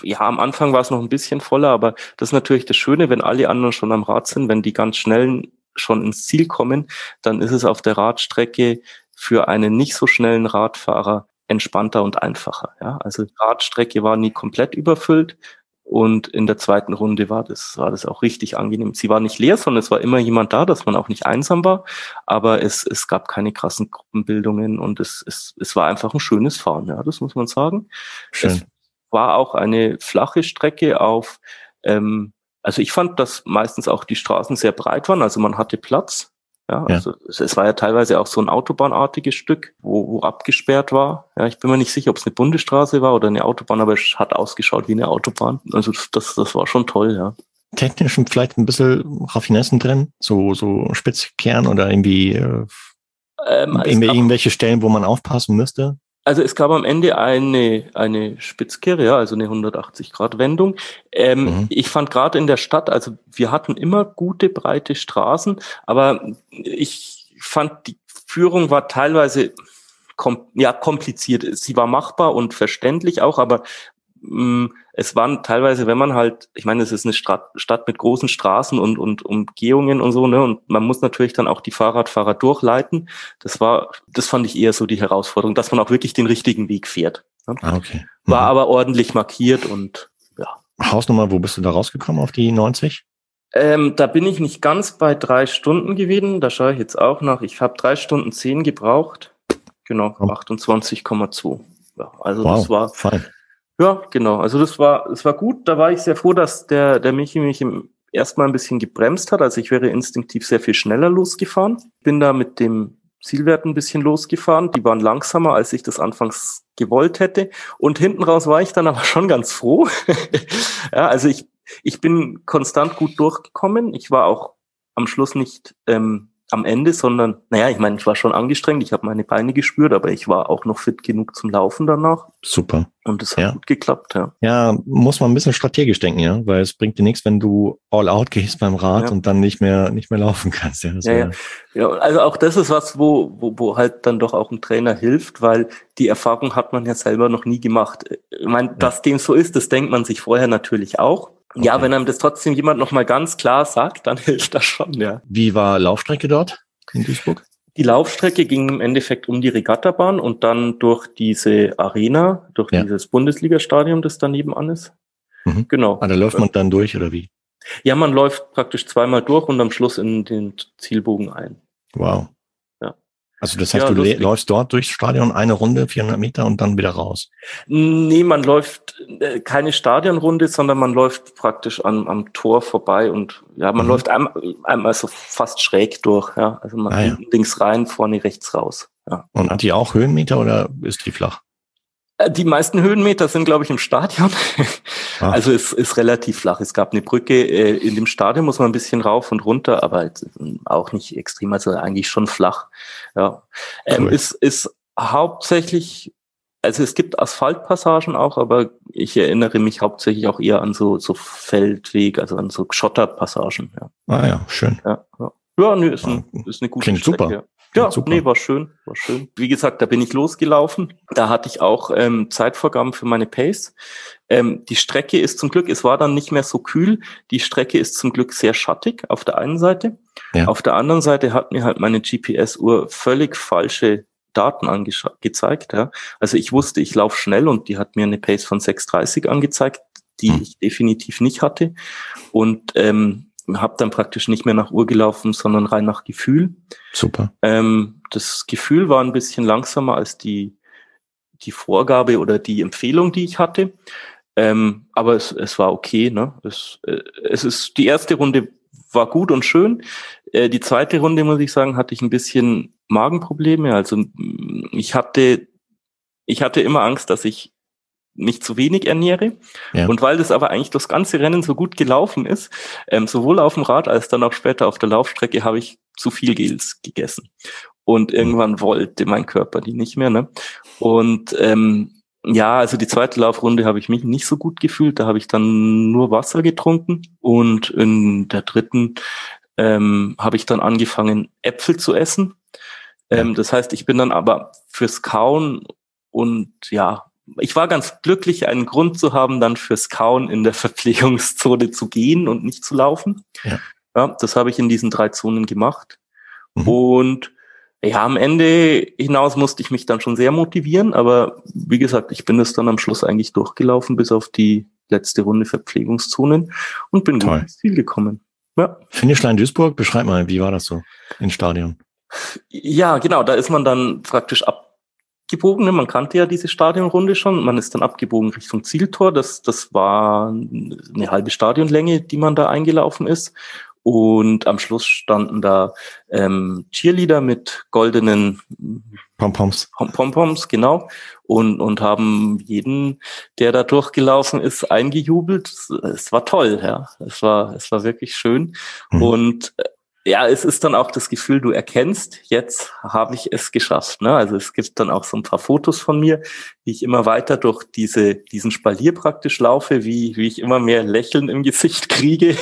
ja, am Anfang war es noch ein bisschen voller, aber das ist natürlich das Schöne, wenn alle anderen schon am Rad sind, wenn die ganz schnellen schon ins Ziel kommen, dann ist es auf der Radstrecke für einen nicht so schnellen Radfahrer entspannter und einfacher. Ja, also die Radstrecke war nie komplett überfüllt und in der zweiten Runde war das, war das auch richtig angenehm. Sie war nicht leer, sondern es war immer jemand da, dass man auch nicht einsam war, aber es, es gab keine krassen Gruppenbildungen und es, es, es war einfach ein schönes Fahren, ja, das muss man sagen. Schön. Es war auch eine flache Strecke auf, ähm, also ich fand, dass meistens auch die Straßen sehr breit waren, also man hatte Platz. Ja, also ja. es war ja teilweise auch so ein autobahnartiges Stück, wo, wo abgesperrt war. Ja, ich bin mir nicht sicher, ob es eine Bundesstraße war oder eine Autobahn, aber es hat ausgeschaut wie eine Autobahn. Also das, das war schon toll, ja. Technisch vielleicht ein bisschen Raffinessen drin, so, so Spitzkern oder irgendwie, äh, ähm, irgendwelche Stellen, wo man aufpassen müsste? Also es gab am Ende eine, eine Spitzkehre, ja, also eine 180-Grad-Wendung. Ähm, mhm. Ich fand gerade in der Stadt, also wir hatten immer gute, breite Straßen, aber ich fand, die Führung war teilweise kom ja, kompliziert. Sie war machbar und verständlich auch, aber es waren teilweise, wenn man halt, ich meine, es ist eine Stadt, Stadt mit großen Straßen und, und Umgehungen und so, ne, und man muss natürlich dann auch die Fahrradfahrer durchleiten. Das war, das fand ich eher so die Herausforderung, dass man auch wirklich den richtigen Weg fährt. Ne? Ah, okay. Mhm. War aber ordentlich markiert und ja. Hausnummer, wo bist du da rausgekommen auf die 90? Ähm, da bin ich nicht ganz bei drei Stunden gewesen. Da schaue ich jetzt auch nach. Ich habe drei Stunden zehn gebraucht. genau, 28,2. Ja, also wow, das war fein. Ja, genau. Also das war, das war gut. Da war ich sehr froh, dass der, der Michi mich im erstmal ein bisschen gebremst hat. Also ich wäre instinktiv sehr viel schneller losgefahren. Bin da mit dem Zielwert ein bisschen losgefahren. Die waren langsamer, als ich das anfangs gewollt hätte. Und hinten raus war ich dann aber schon ganz froh. ja, also ich, ich bin konstant gut durchgekommen. Ich war auch am Schluss nicht ähm, am Ende, sondern, naja, ich meine, ich war schon angestrengt, ich habe meine Beine gespürt, aber ich war auch noch fit genug zum Laufen danach. Super. Und es hat ja. gut geklappt, ja. Ja, muss man ein bisschen strategisch denken, ja, weil es bringt dir nichts, wenn du all out gehst beim Rad ja. und dann nicht mehr, nicht mehr laufen kannst. Ja, ja, ja. ja, also auch das ist was, wo, wo, wo halt dann doch auch ein Trainer hilft, weil die Erfahrung hat man ja selber noch nie gemacht. Ich meine, dass dem so ist, das denkt man sich vorher natürlich auch. Okay. Ja, wenn einem das trotzdem jemand nochmal ganz klar sagt, dann hilft das schon, ja. Wie war Laufstrecke dort in Duisburg? Die Laufstrecke ging im Endeffekt um die Regattabahn und dann durch diese Arena, durch ja. dieses Bundesligastadion, das daneben an ist. Mhm. Genau. Ah, da läuft man dann durch oder wie? Ja, man läuft praktisch zweimal durch und am Schluss in den Zielbogen ein. Wow. Also das heißt, ja, du läufst dort durchs Stadion eine Runde, 400 Meter und dann wieder raus? Nee, man läuft äh, keine Stadionrunde, sondern man läuft praktisch am, am Tor vorbei und ja, man mhm. läuft einmal, einmal so fast schräg durch. Ja, Also man ah, ja. links rein, vorne rechts raus. Ja. Und hat die auch Höhenmeter oder ist die flach? Äh, die meisten Höhenmeter sind, glaube ich, im Stadion. Ah. Also es ist relativ flach. Es gab eine Brücke äh, in dem Stadion, muss man ein bisschen rauf und runter, aber auch nicht extrem, also eigentlich schon flach. Ja. Ähm, cool. Es ist hauptsächlich, also es gibt Asphaltpassagen auch, aber ich erinnere mich hauptsächlich auch eher an so, so Feldweg, also an so Schotterpassagen. Ja. Ah ja, schön. Ja, ja. ja nö, ist, ein, ah, ist eine gute Klingt Strecke. Super. Ja, Super. nee, war schön, war schön. Wie gesagt, da bin ich losgelaufen. Da hatte ich auch ähm, Zeitvorgaben für meine Pace. Ähm, die Strecke ist zum Glück, es war dann nicht mehr so kühl. Die Strecke ist zum Glück sehr schattig auf der einen Seite. Ja. Auf der anderen Seite hat mir halt meine GPS-Uhr völlig falsche Daten angezeigt. Ja. Also ich wusste, ich laufe schnell und die hat mir eine Pace von 6,30 angezeigt, die hm. ich definitiv nicht hatte. Und ähm, habe dann praktisch nicht mehr nach Uhr gelaufen, sondern rein nach Gefühl. Super. Ähm, das Gefühl war ein bisschen langsamer als die, die Vorgabe oder die Empfehlung, die ich hatte. Ähm, aber es, es war okay. Ne? Es, äh, es ist die erste Runde war gut und schön. Äh, die zweite Runde muss ich sagen, hatte ich ein bisschen Magenprobleme. Also ich hatte ich hatte immer Angst, dass ich nicht zu wenig ernähre. Ja. Und weil das aber eigentlich das ganze Rennen so gut gelaufen ist, ähm, sowohl auf dem Rad als dann auch später auf der Laufstrecke, habe ich zu viel Gels gegessen. Und irgendwann mhm. wollte mein Körper die nicht mehr. Ne? Und ähm, ja, also die zweite Laufrunde habe ich mich nicht so gut gefühlt. Da habe ich dann nur Wasser getrunken. Und in der dritten ähm, habe ich dann angefangen, Äpfel zu essen. Ähm, das heißt, ich bin dann aber fürs Kauen und ja, ich war ganz glücklich, einen Grund zu haben, dann fürs Kauen in der Verpflegungszone zu gehen und nicht zu laufen. Ja, ja das habe ich in diesen drei Zonen gemacht. Mhm. Und ja, am Ende hinaus musste ich mich dann schon sehr motivieren, aber wie gesagt, ich bin es dann am Schluss eigentlich durchgelaufen bis auf die letzte Runde Verpflegungszonen und bin Toll. gut ins Ziel gekommen. Ja. Finishline Duisburg, beschreib mal, wie war das so im Stadion? Ja, genau, da ist man dann praktisch ab abgebogen. Ne? Man kannte ja diese Stadionrunde schon. Man ist dann abgebogen Richtung Zieltor. Das, das war eine halbe Stadionlänge, die man da eingelaufen ist. Und am Schluss standen da ähm, Cheerleader mit goldenen Pompoms. Pompoms, genau. Und, und haben jeden, der da durchgelaufen ist, eingejubelt. Es war toll, ja. Es war, es war wirklich schön. Mhm. Und ja, es ist dann auch das Gefühl, du erkennst, jetzt habe ich es geschafft. Ne? Also es gibt dann auch so ein paar Fotos von mir, wie ich immer weiter durch diese, diesen Spalier praktisch laufe, wie, wie ich immer mehr Lächeln im Gesicht kriege.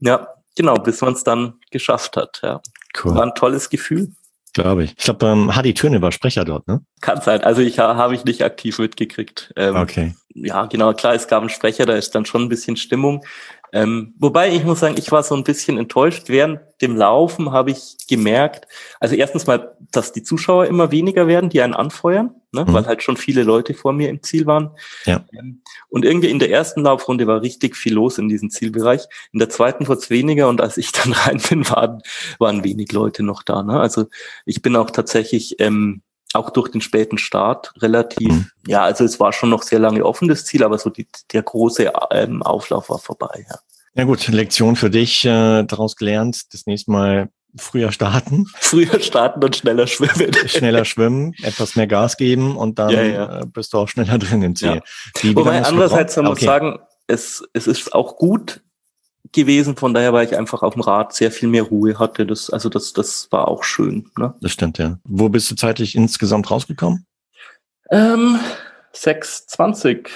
ja, genau, bis man es dann geschafft hat. Ja. Cool. War ein tolles Gefühl. Glaube ich. Ich glaube, ähm, Hadi Töne war Sprecher dort, ne? Kann sein. Also ich habe ich nicht aktiv mitgekriegt. Ähm, okay. Ja, genau, klar, es gab einen Sprecher, da ist dann schon ein bisschen Stimmung. Ähm, wobei ich muss sagen, ich war so ein bisschen enttäuscht. Während dem Laufen habe ich gemerkt, also erstens mal, dass die Zuschauer immer weniger werden, die einen anfeuern, ne, mhm. weil halt schon viele Leute vor mir im Ziel waren. Ja. Ähm, und irgendwie in der ersten Laufrunde war richtig viel los in diesem Zielbereich. In der zweiten wurde es weniger und als ich dann rein bin, waren, waren wenig Leute noch da. Ne? Also ich bin auch tatsächlich ähm, auch durch den späten Start relativ, mhm. ja, also es war schon noch sehr lange offen, das Ziel, aber so die, der große ähm, Auflauf war vorbei, ja. Ja gut, Lektion für dich äh, daraus gelernt, das nächste Mal früher starten. Früher starten und schneller schwimmen. schneller schwimmen, etwas mehr Gas geben und dann ja, ja. Äh, bist du auch schneller drin im Ziel. Ja. Wie, wie Wobei andererseits, man okay. muss sagen, es, es ist auch gut gewesen, von daher, weil ich einfach auf dem Rad sehr viel mehr Ruhe hatte. Das, also das, das war auch schön. Ne? Das stimmt, ja. Wo bist du zeitlich insgesamt rausgekommen? Ähm, 6,20.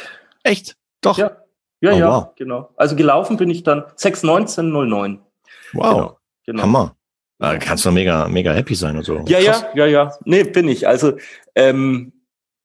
Echt? Doch. Ja, ja, oh, ja wow. genau. Also gelaufen bin ich dann 6,19,09. Wow. Genau, genau. Hammer. Da kannst du mega, mega happy sein und so. Ja, Krass. ja, ja, ja. Nee, bin ich. Also, ähm,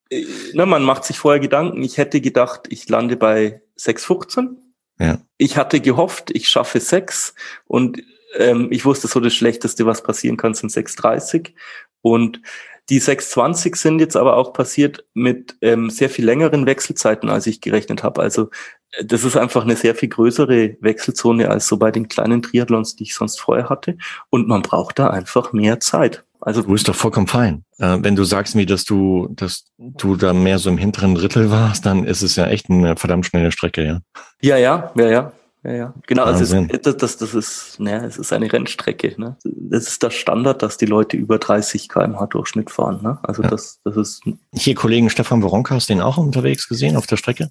äh, na, man macht sich vorher Gedanken. Ich hätte gedacht, ich lande bei 6,15. Ja. Ich hatte gehofft, ich schaffe 6 und ähm, ich wusste so das Schlechteste, was passieren kann, sind 6,30. Und die 620 sind jetzt aber auch passiert mit ähm, sehr viel längeren Wechselzeiten, als ich gerechnet habe. Also äh, das ist einfach eine sehr viel größere Wechselzone als so bei den kleinen Triathlons, die ich sonst vorher hatte. Und man braucht da einfach mehr Zeit. Also du bist doch vollkommen fein. Äh, wenn du sagst mir, dass du, dass du da mehr so im hinteren Drittel warst, dann ist es ja echt eine verdammt schnelle Strecke, ja. Ja, ja, ja, ja. Ja, ja, genau. Also es, das, das, das ist, naja, es ist eine Rennstrecke. Ne? Das ist der Standard, dass die Leute über 30 km/h Durchschnitt fahren. Ne? Also ja. das, das ist. Hier Kollegen Stefan Woronka, hast du den auch unterwegs gesehen auf der Strecke?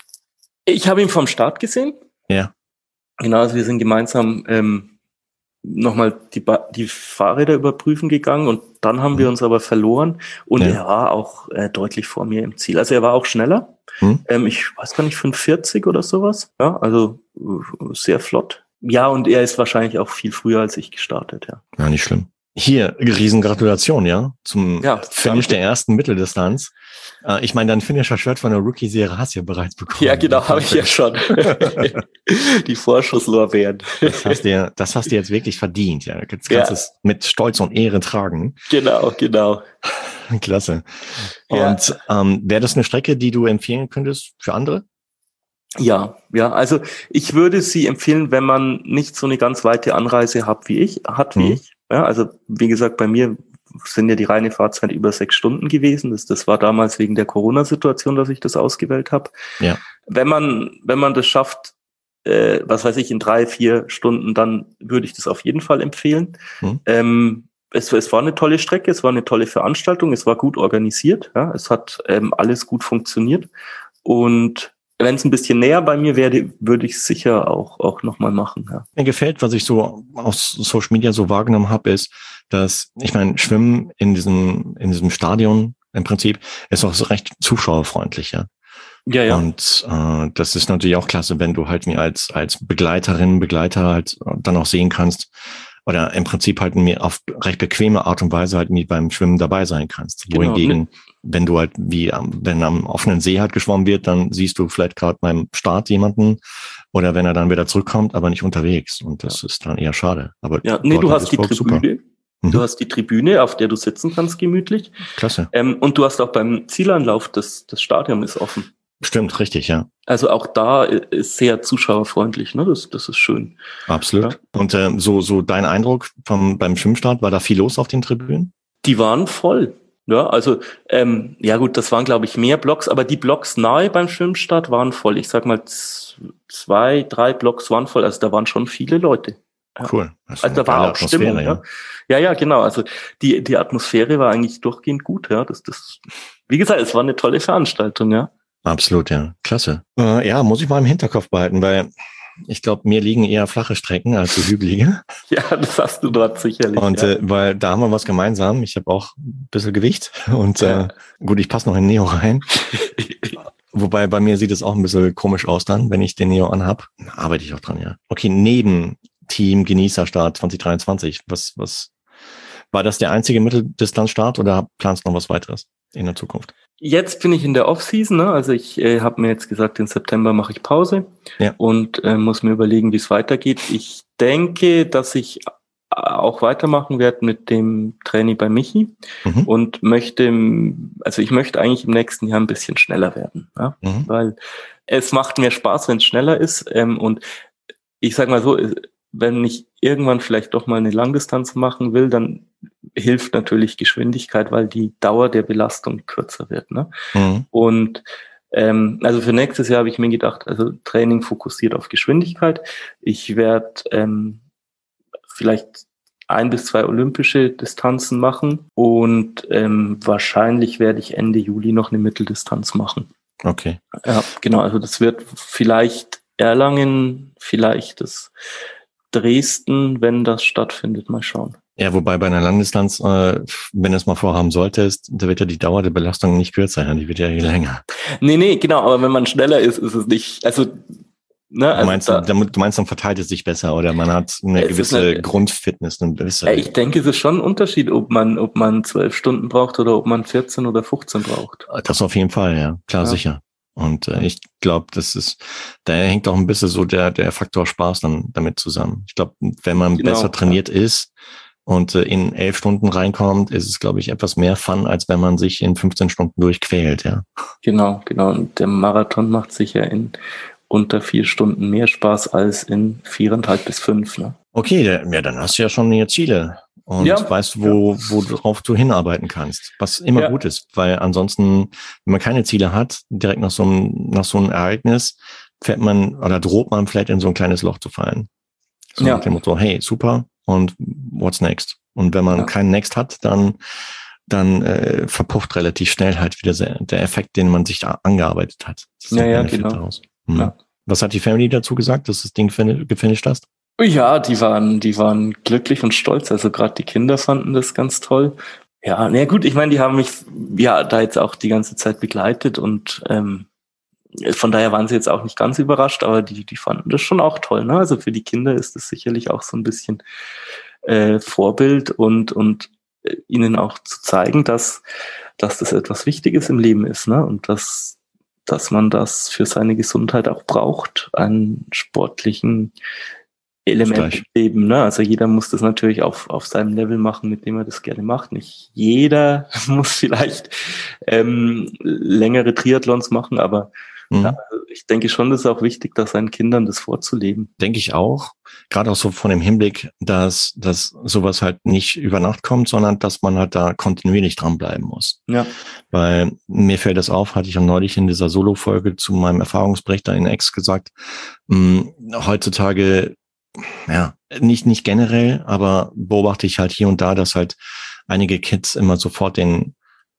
Ich habe ihn vom Start gesehen. Ja. Genau, also wir sind gemeinsam ähm, nochmal die, die Fahrräder überprüfen gegangen und dann haben mhm. wir uns aber verloren und ja. er war auch äh, deutlich vor mir im Ziel. Also er war auch schneller. Mhm. Ähm, ich weiß gar nicht, 45 oder sowas. Ja, also äh, sehr flott. Ja, und er ist wahrscheinlich auch viel früher als ich gestartet, ja. Ja, nicht schlimm. Hier, Riesengratulation, ja, zum ja, Finish danke. der ersten Mitteldistanz. Äh, ich meine, dein Finisher-Shirt von der Rookie-Serie hast du ja bereits bekommen. Ja, genau, habe ich ja schon. Die Vorschusslorbeeren. Das hast, du, das hast du jetzt wirklich verdient, ja. Jetzt kannst ja. es mit Stolz und Ehre tragen. Genau, genau. Klasse. Und ja. ähm, wäre das eine Strecke, die du empfehlen könntest für andere? Ja, ja, also ich würde sie empfehlen, wenn man nicht so eine ganz weite Anreise hat wie ich, hat wie mhm. ich. Ja, also wie gesagt, bei mir sind ja die reine Fahrzeit über sechs Stunden gewesen. Das, das war damals wegen der Corona-Situation, dass ich das ausgewählt habe. Ja. Wenn man, wenn man das schafft, äh, was weiß ich, in drei, vier Stunden, dann würde ich das auf jeden Fall empfehlen. Hm. Ähm, es, es war eine tolle Strecke, es war eine tolle Veranstaltung, es war gut organisiert, ja, es hat ähm, alles gut funktioniert. Und wenn es ein bisschen näher bei mir wäre, würde ich es sicher auch, auch nochmal machen. Ja. Mir gefällt, was ich so aus Social Media so wahrgenommen habe, ist, dass, ich meine, Schwimmen in diesem, in diesem Stadion im Prinzip ist auch so recht zuschauerfreundlich, ja. Ja, ja. Und äh, das ist natürlich auch klasse, wenn du halt mir als, als Begleiterin, Begleiter halt dann auch sehen kannst, oder im Prinzip halt mir auf recht bequeme Art und Weise halt mit beim Schwimmen dabei sein kannst. Genau. Wohingegen, wenn du halt wie, wenn am offenen See halt geschwommen wird, dann siehst du vielleicht gerade beim Start jemanden oder wenn er dann wieder zurückkommt, aber nicht unterwegs. Und das ja. ist dann eher schade. Aber ja, nee, du hast die Tribüne. Mhm. Du hast die Tribüne, auf der du sitzen kannst, gemütlich. Klasse. Ähm, und du hast auch beim Zielanlauf, das, das Stadion ist offen. Stimmt, richtig, ja. Also auch da ist sehr zuschauerfreundlich, ne? Das, das ist schön. Absolut. Ja. Und äh, so, so dein Eindruck vom, beim Schwimmstart, war da viel los auf den Tribünen? Die waren voll. Ja, also ähm, ja gut, das waren glaube ich mehr Blocks, aber die Blocks nahe beim Schwimmstart waren voll. Ich sag mal zwei, drei Blocks waren voll. Also da waren schon viele Leute. Ja. Cool. Also da war auch Stimmung. Ja. ja. ja, ja, genau. Also die die Atmosphäre war eigentlich durchgehend gut. Ja, das das. Wie gesagt, es war eine tolle Veranstaltung. Ja. Absolut, ja. Klasse. Äh, ja, muss ich mal im Hinterkopf behalten, weil ich glaube, mir liegen eher flache Strecken als so hügelige. ja, das hast du dort sicherlich. Und ja. äh, weil da haben wir was gemeinsam. Ich habe auch ein bisschen Gewicht und ja. äh, gut, ich passe noch in Neo rein. Wobei bei mir sieht es auch ein bisschen komisch aus dann, wenn ich den Neo anhab. Arbeite ich auch dran, ja. Okay, neben Team Genießerstart 2023, was, was war das der einzige Mitteldistanzstart oder planst du noch was weiteres in der Zukunft? Jetzt bin ich in der Off-Season, ne? also ich äh, habe mir jetzt gesagt, im September mache ich Pause ja. und äh, muss mir überlegen, wie es weitergeht. Ich denke, dass ich auch weitermachen werde mit dem Training bei Michi mhm. und möchte, also ich möchte eigentlich im nächsten Jahr ein bisschen schneller werden, ja? Mhm. weil es macht mir Spaß, wenn es schneller ist ähm, und ich sag mal so, wenn ich irgendwann vielleicht doch mal eine Langdistanz machen will, dann hilft natürlich Geschwindigkeit, weil die Dauer der Belastung kürzer wird. Ne? Mhm. Und ähm, also für nächstes Jahr habe ich mir gedacht, also Training fokussiert auf Geschwindigkeit. Ich werde ähm, vielleicht ein bis zwei olympische Distanzen machen und ähm, wahrscheinlich werde ich Ende Juli noch eine Mitteldistanz machen. Okay. Ja, genau. Also das wird vielleicht Erlangen, vielleicht das Dresden, wenn das stattfindet. Mal schauen. Ja, wobei bei einer Langdistanz, äh, wenn du es mal vorhaben solltest, da wird ja die Dauer der Belastung nicht kürzer, die wird ja länger. Nee, nee, genau, aber wenn man schneller ist, ist es nicht, also Ne, also du, meinst, da, du meinst, dann verteilt es sich besser oder man hat eine gewisse eine, Grundfitness. Eine gewisse ich denke, es ist schon ein Unterschied, ob man, ob man zwölf Stunden braucht oder ob man 14 oder 15 braucht. Das auf jeden Fall, ja, klar, ja. sicher. Und äh, ich glaube, das ist, da hängt auch ein bisschen so der, der Faktor Spaß dann damit zusammen. Ich glaube, wenn man genau, besser trainiert ja. ist, und äh, in elf Stunden reinkommt, ist es, glaube ich, etwas mehr Fun, als wenn man sich in 15 Stunden durchquält, ja. Genau, genau. Und der Marathon macht sicher in unter vier Stunden mehr Spaß als in viereinhalb bis fünf. Ne? Okay, ja, dann hast du ja schon hier Ziele und ja. weißt, wo, ja. worauf du hinarbeiten kannst, was immer ja. gut ist, weil ansonsten, wenn man keine Ziele hat, direkt nach so einem, nach so einem Ereignis, fährt man oder droht man vielleicht in so ein kleines Loch zu fallen. So ja. nach dem Motto, hey, super, und what's next? Und wenn man keinen Next hat, dann dann äh, verpufft relativ schnell halt wieder der Effekt, den man sich da angearbeitet hat. ja, ja, genau. Hm. Ja. Was hat die Family dazu gesagt, dass du das Ding gefinisht hast? Ja, die waren, die waren glücklich und stolz. Also gerade die Kinder fanden das ganz toll. Ja, na gut, ich meine, die haben mich ja da jetzt auch die ganze Zeit begleitet und ähm, von daher waren sie jetzt auch nicht ganz überrascht, aber die, die fanden das schon auch toll. Ne? Also für die Kinder ist das sicherlich auch so ein bisschen äh, Vorbild und, und äh, ihnen auch zu zeigen, dass, dass das etwas Wichtiges im Leben ist ne? und dass dass man das für seine Gesundheit auch braucht, einen sportlichen Element im Leben. Ne? Also jeder muss das natürlich auf, auf seinem Level machen, mit dem er das gerne macht. Nicht jeder muss vielleicht ähm, längere Triathlons machen, aber Mhm. Ja, ich denke schon, das ist auch wichtig, dass seinen Kindern das vorzuleben. Denke ich auch. Gerade auch so von dem Hinblick, dass, dass sowas halt nicht über Nacht kommt, sondern dass man halt da kontinuierlich dranbleiben muss. Ja. Weil mir fällt das auf, hatte ich auch neulich in dieser Solo-Folge zu meinem Erfahrungsbericht da in Ex gesagt, mh, hm, heutzutage ja, nicht, nicht generell, aber beobachte ich halt hier und da, dass halt einige Kids immer sofort den,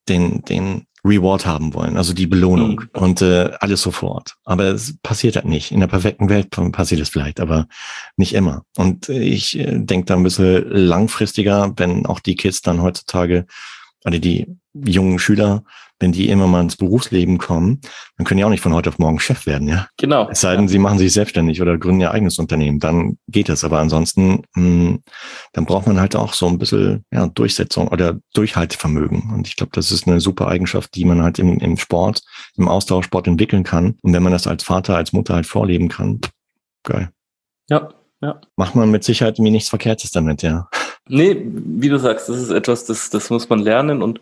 den, den Reward haben wollen, also die Belohnung mhm. und äh, alles sofort. Aber es passiert halt nicht. In der perfekten Welt passiert es vielleicht, aber nicht immer. Und ich äh, denke da ein bisschen langfristiger, wenn auch die Kids dann heutzutage, also die jungen Schüler wenn die immer mal ins Berufsleben kommen, dann können die auch nicht von heute auf morgen Chef werden, ja. Genau. Es sei denn, ja. sie machen sich selbstständig oder gründen ihr eigenes Unternehmen, dann geht das. Aber ansonsten, mh, hm, dann braucht man halt auch so ein bisschen ja, Durchsetzung oder Durchhaltevermögen. Und ich glaube, das ist eine super Eigenschaft, die man halt im, im Sport, im Austauschsport entwickeln kann. Und wenn man das als Vater, als Mutter halt vorleben kann, geil. Ja, ja. Macht man mit Sicherheit mir nichts Verkehrtes damit, ja. Nee, wie du sagst, das ist etwas, das, das muss man lernen und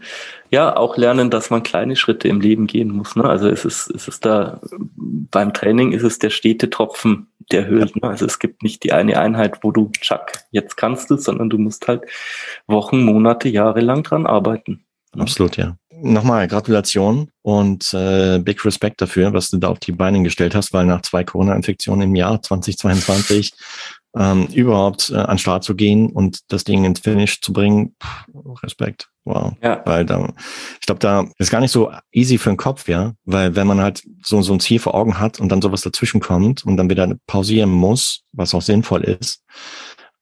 ja, auch lernen, dass man kleine Schritte im Leben gehen muss. Ne? Also es ist, es ist da, beim Training ist es der stete Tropfen, der höhlt. Ne? Also es gibt nicht die eine Einheit, wo du, tschack, jetzt kannst du, sondern du musst halt Wochen, Monate, Jahre lang dran arbeiten. Ne? Absolut, ja. Nochmal Gratulation und äh, Big Respect dafür, was du da auf die Beine gestellt hast, weil nach zwei Corona-Infektionen im Jahr 2022 ähm, überhaupt äh, an Start zu gehen und das Ding ins Finish zu bringen, pff, Respekt. Wow. Ja. Weil da, ich glaube, da ist gar nicht so easy für den Kopf, ja. Weil wenn man halt so, so ein Ziel vor Augen hat und dann sowas dazwischen kommt und dann wieder pausieren muss, was auch sinnvoll ist,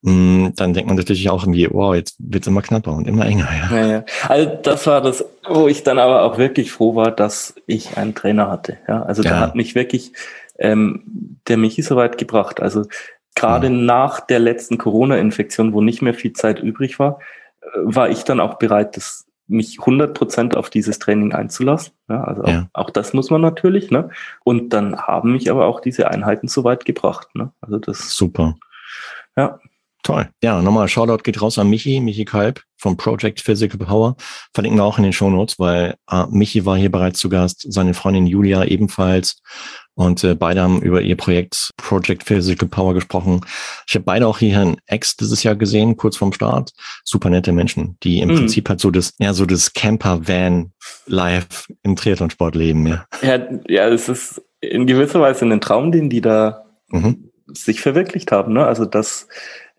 mh, mm, dann denkt man natürlich auch irgendwie, wow, jetzt wird's immer knapper und immer enger, ja. ja, ja. Also das war das, wo ich dann aber auch wirklich froh war, dass ich einen Trainer hatte. Ja, also ja. der hat mich wirklich, ähm, der mich so weit gebracht. Also gerade mhm. nach der letzten Corona-Infektion, wo nicht mehr viel Zeit übrig war, äh, war ich dann auch bereit, das, mich 100 Prozent auf dieses Training einzulassen. Ja, also ja. Auch, auch, das muss man natürlich. Ne? Und dann haben mich aber auch diese Einheiten so weit gebracht. Ne? Also das super. Ja. Toll. Ja, nochmal Shoutout geht raus an Michi, Michi Kalb vom Project Physical Power. Verlinken wir auch in den Show Notes, weil äh, Michi war hier bereits zu Gast, seine Freundin Julia ebenfalls. Und äh, beide haben über ihr Projekt Project Physical Power gesprochen. Ich habe beide auch hier in Ex dieses Jahr gesehen, kurz vorm Start. Super nette Menschen, die im mhm. Prinzip halt so das, ja, so das Camper-Van-Life im Triathlonsport leben, ja. Ja, ja, es ist in gewisser Weise ein Traum, den die da mhm. sich verwirklicht haben. Ne? Also das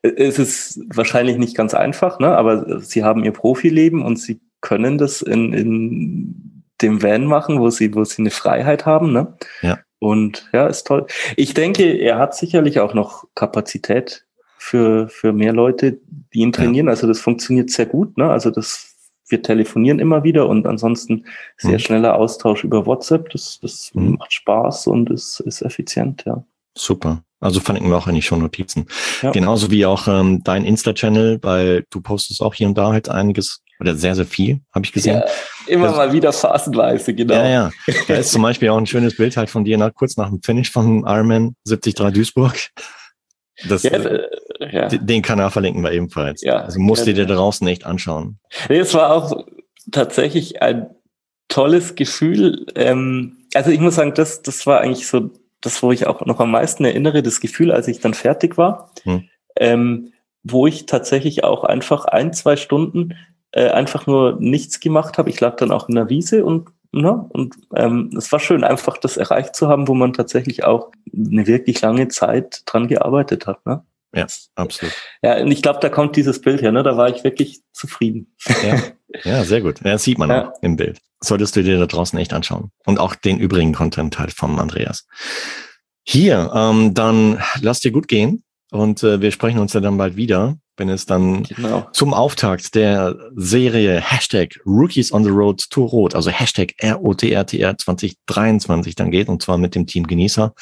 es ist wahrscheinlich nicht ganz einfach, ne? aber sie haben ihr Profileben und sie können das in, in dem Van machen, wo sie, wo sie eine Freiheit haben. Ne? Ja. Und ja, ist toll. Ich denke, er hat sicherlich auch noch Kapazität für, für mehr Leute, die ihn trainieren. Ja. Also das funktioniert sehr gut. Ne? Also das, wir telefonieren immer wieder und ansonsten sehr mhm. schneller Austausch über WhatsApp. Das, das mhm. macht Spaß und ist, ist effizient, ja. Super. Also verlinken wir auch eigentlich schon Notizen. Ja. Genauso wie auch ähm, dein Insta-Channel, weil du postest auch hier und da halt einiges oder sehr, sehr viel, habe ich gesehen. Ja, immer das, mal wieder phasenweise, genau. Ja, ja. Da ist zum Beispiel auch ein schönes Bild halt von dir nach, kurz nach dem Finish von Ironman 73 Duisburg. Das, ja, äh, ja. Den Kanal verlinken wir ebenfalls. Ja, also musst du dir draußen echt anschauen. Nee, es war auch tatsächlich ein tolles Gefühl. Ähm, also ich muss sagen, das, das war eigentlich so das, wo ich auch noch am meisten erinnere, das Gefühl, als ich dann fertig war, hm. ähm, wo ich tatsächlich auch einfach ein, zwei Stunden äh, einfach nur nichts gemacht habe. Ich lag dann auch in der Wiese und Ne? Und ähm, es war schön, einfach das erreicht zu haben, wo man tatsächlich auch eine wirklich lange Zeit dran gearbeitet hat. Ne? Ja, absolut. Ja, und ich glaube, da kommt dieses Bild her, ne? Da war ich wirklich zufrieden. Ja, ja sehr gut. Ja, das sieht man ja. auch im Bild. Solltest du dir da draußen echt anschauen. Und auch den übrigen Content halt vom Andreas. Hier, ähm, dann lass dir gut gehen. Und äh, wir sprechen uns ja dann bald wieder, wenn es dann genau. zum Auftakt der Serie Hashtag Rookies on the Road to Rot, also Hashtag ROTRTR 2023 dann geht, und zwar mit dem Team Genießer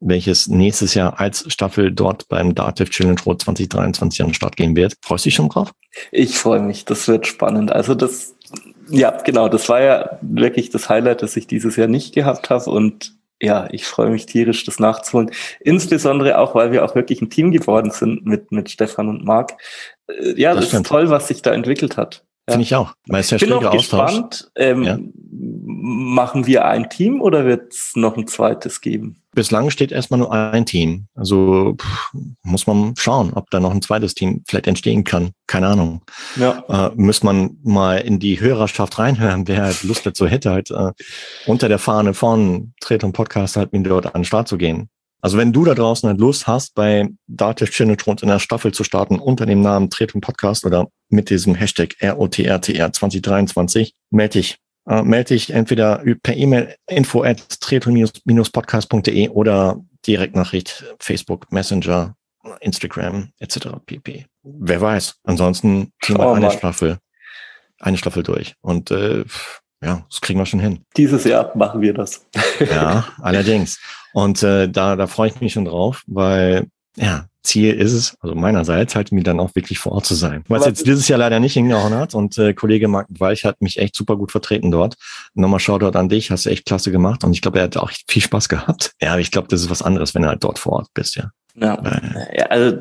welches nächstes Jahr als Staffel dort beim Dativ Challenge Road 2023 an den Start gehen wird. Freust du dich schon drauf? Ich freue mich, das wird spannend. Also das, ja, genau, das war ja wirklich das Highlight, das ich dieses Jahr nicht gehabt habe und ja, ich freue mich tierisch, das nachzuholen. Insbesondere auch, weil wir auch wirklich ein Team geworden sind mit, mit Stefan und Marc. Äh, ja, das, das ist toll, was sich da entwickelt hat. Ja. Finde ich auch. Weil es ja bin auch gespannt. Ähm, ja. Machen wir ein Team oder wird es noch ein zweites geben? Bislang steht erstmal nur ein Team. Also pff, muss man schauen, ob da noch ein zweites Team vielleicht entstehen kann. Keine Ahnung. Ja. Äh, muss man mal in die Hörerschaft reinhören, wer halt Lust dazu hätte, halt äh, unter der Fahne von Tretung Podcast halt mit dort an den Start zu gehen. Also wenn du da draußen halt Lust hast, bei Dativ Chinetrons in der Staffel zu starten unter dem Namen Tretung Podcast oder mit diesem Hashtag ROTRTR 2023, melde dich äh, melde dich entweder per E-Mail info at podcastde oder Direktnachricht Facebook, Messenger, Instagram etc. pp. Wer weiß. Ansonsten ziehen wir oh, eine Mann. Staffel, eine Staffel durch. Und äh, ja, das kriegen wir schon hin. Dieses Jahr machen wir das. ja, allerdings. Und äh, da, da freue ich mich schon drauf, weil ja, Ziel ist es, also meinerseits, halt mir dann auch wirklich vor Ort zu sein. Was jetzt dieses Jahr leider nicht hingehauen hat und äh, Kollege Marc Weich hat mich echt super gut vertreten dort. Nochmal Shoutout an dich, hast du echt klasse gemacht und ich glaube, er hat auch viel Spaß gehabt. Ja, aber ich glaube, das ist was anderes, wenn du halt dort vor Ort bist, ja. Ja, ja also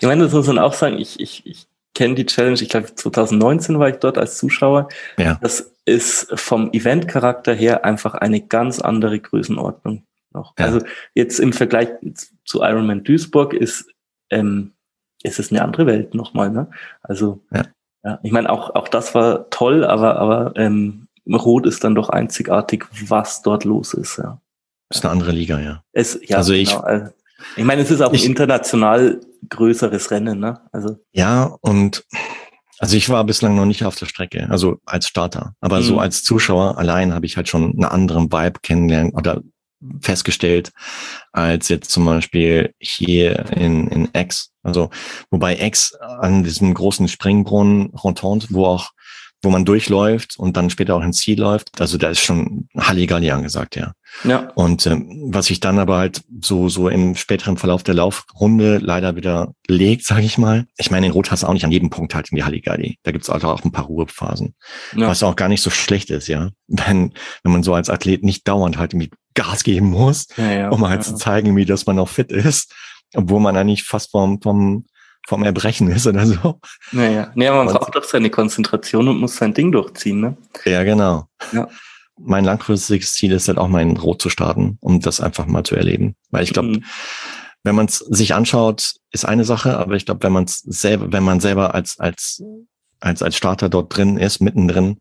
ich meine, das muss man auch sagen, ich, ich, ich kenne die Challenge, ich glaube 2019 war ich dort als Zuschauer. Ja. Das ist vom Event-Charakter her einfach eine ganz andere Größenordnung noch. Ja. Also jetzt im Vergleich zu Ironman Duisburg ist ähm, ist es eine andere Welt nochmal. Ne? Also ja. ja ich meine, auch, auch das war toll, aber, aber ähm, Rot ist dann doch einzigartig, was dort los ist. Ja. Ist eine andere Liga, ja. Es, ja also ich, genau. Also, ich meine, es ist auch ich, ein international größeres Rennen, ne? Also. Ja, und also ich war bislang noch nicht auf der Strecke, also als Starter. Aber mhm. so als Zuschauer allein habe ich halt schon einen anderen Vibe kennengelernt oder festgestellt, als jetzt zum Beispiel hier in, in X. Also, wobei X an diesem großen Springbrunnen Rontante, wo auch wo man durchläuft und dann später auch ins Ziel läuft. Also da ist schon Halligalli angesagt, ja. Ja. Und ähm, was sich dann aber halt so so im späteren Verlauf der Laufrunde leider wieder legt, sage ich mal. Ich meine, in Rot hast du auch nicht an jedem Punkt halt in die Halligalli. Da gibt's also auch ein paar Ruhephasen. Ja. Was auch gar nicht so schlecht ist, ja. Wenn, wenn man so als Athlet nicht dauernd halt irgendwie Gas geben muss, ja, ja, um halt ja. zu zeigen, wie dass man auch fit ist, obwohl man eigentlich fast vom, vom vom Erbrechen ist oder so. Naja, nee, man braucht doch seine Konzentration und muss sein Ding durchziehen, ne? Ja, genau. Mein langfristiges Ziel ist halt auch mal in Rot zu starten, um das einfach mal zu erleben. Weil ich glaube, mhm. wenn man es sich anschaut, ist eine Sache, aber ich glaube, wenn man es selber, wenn man selber als, als, als, als Starter dort drin ist, mittendrin,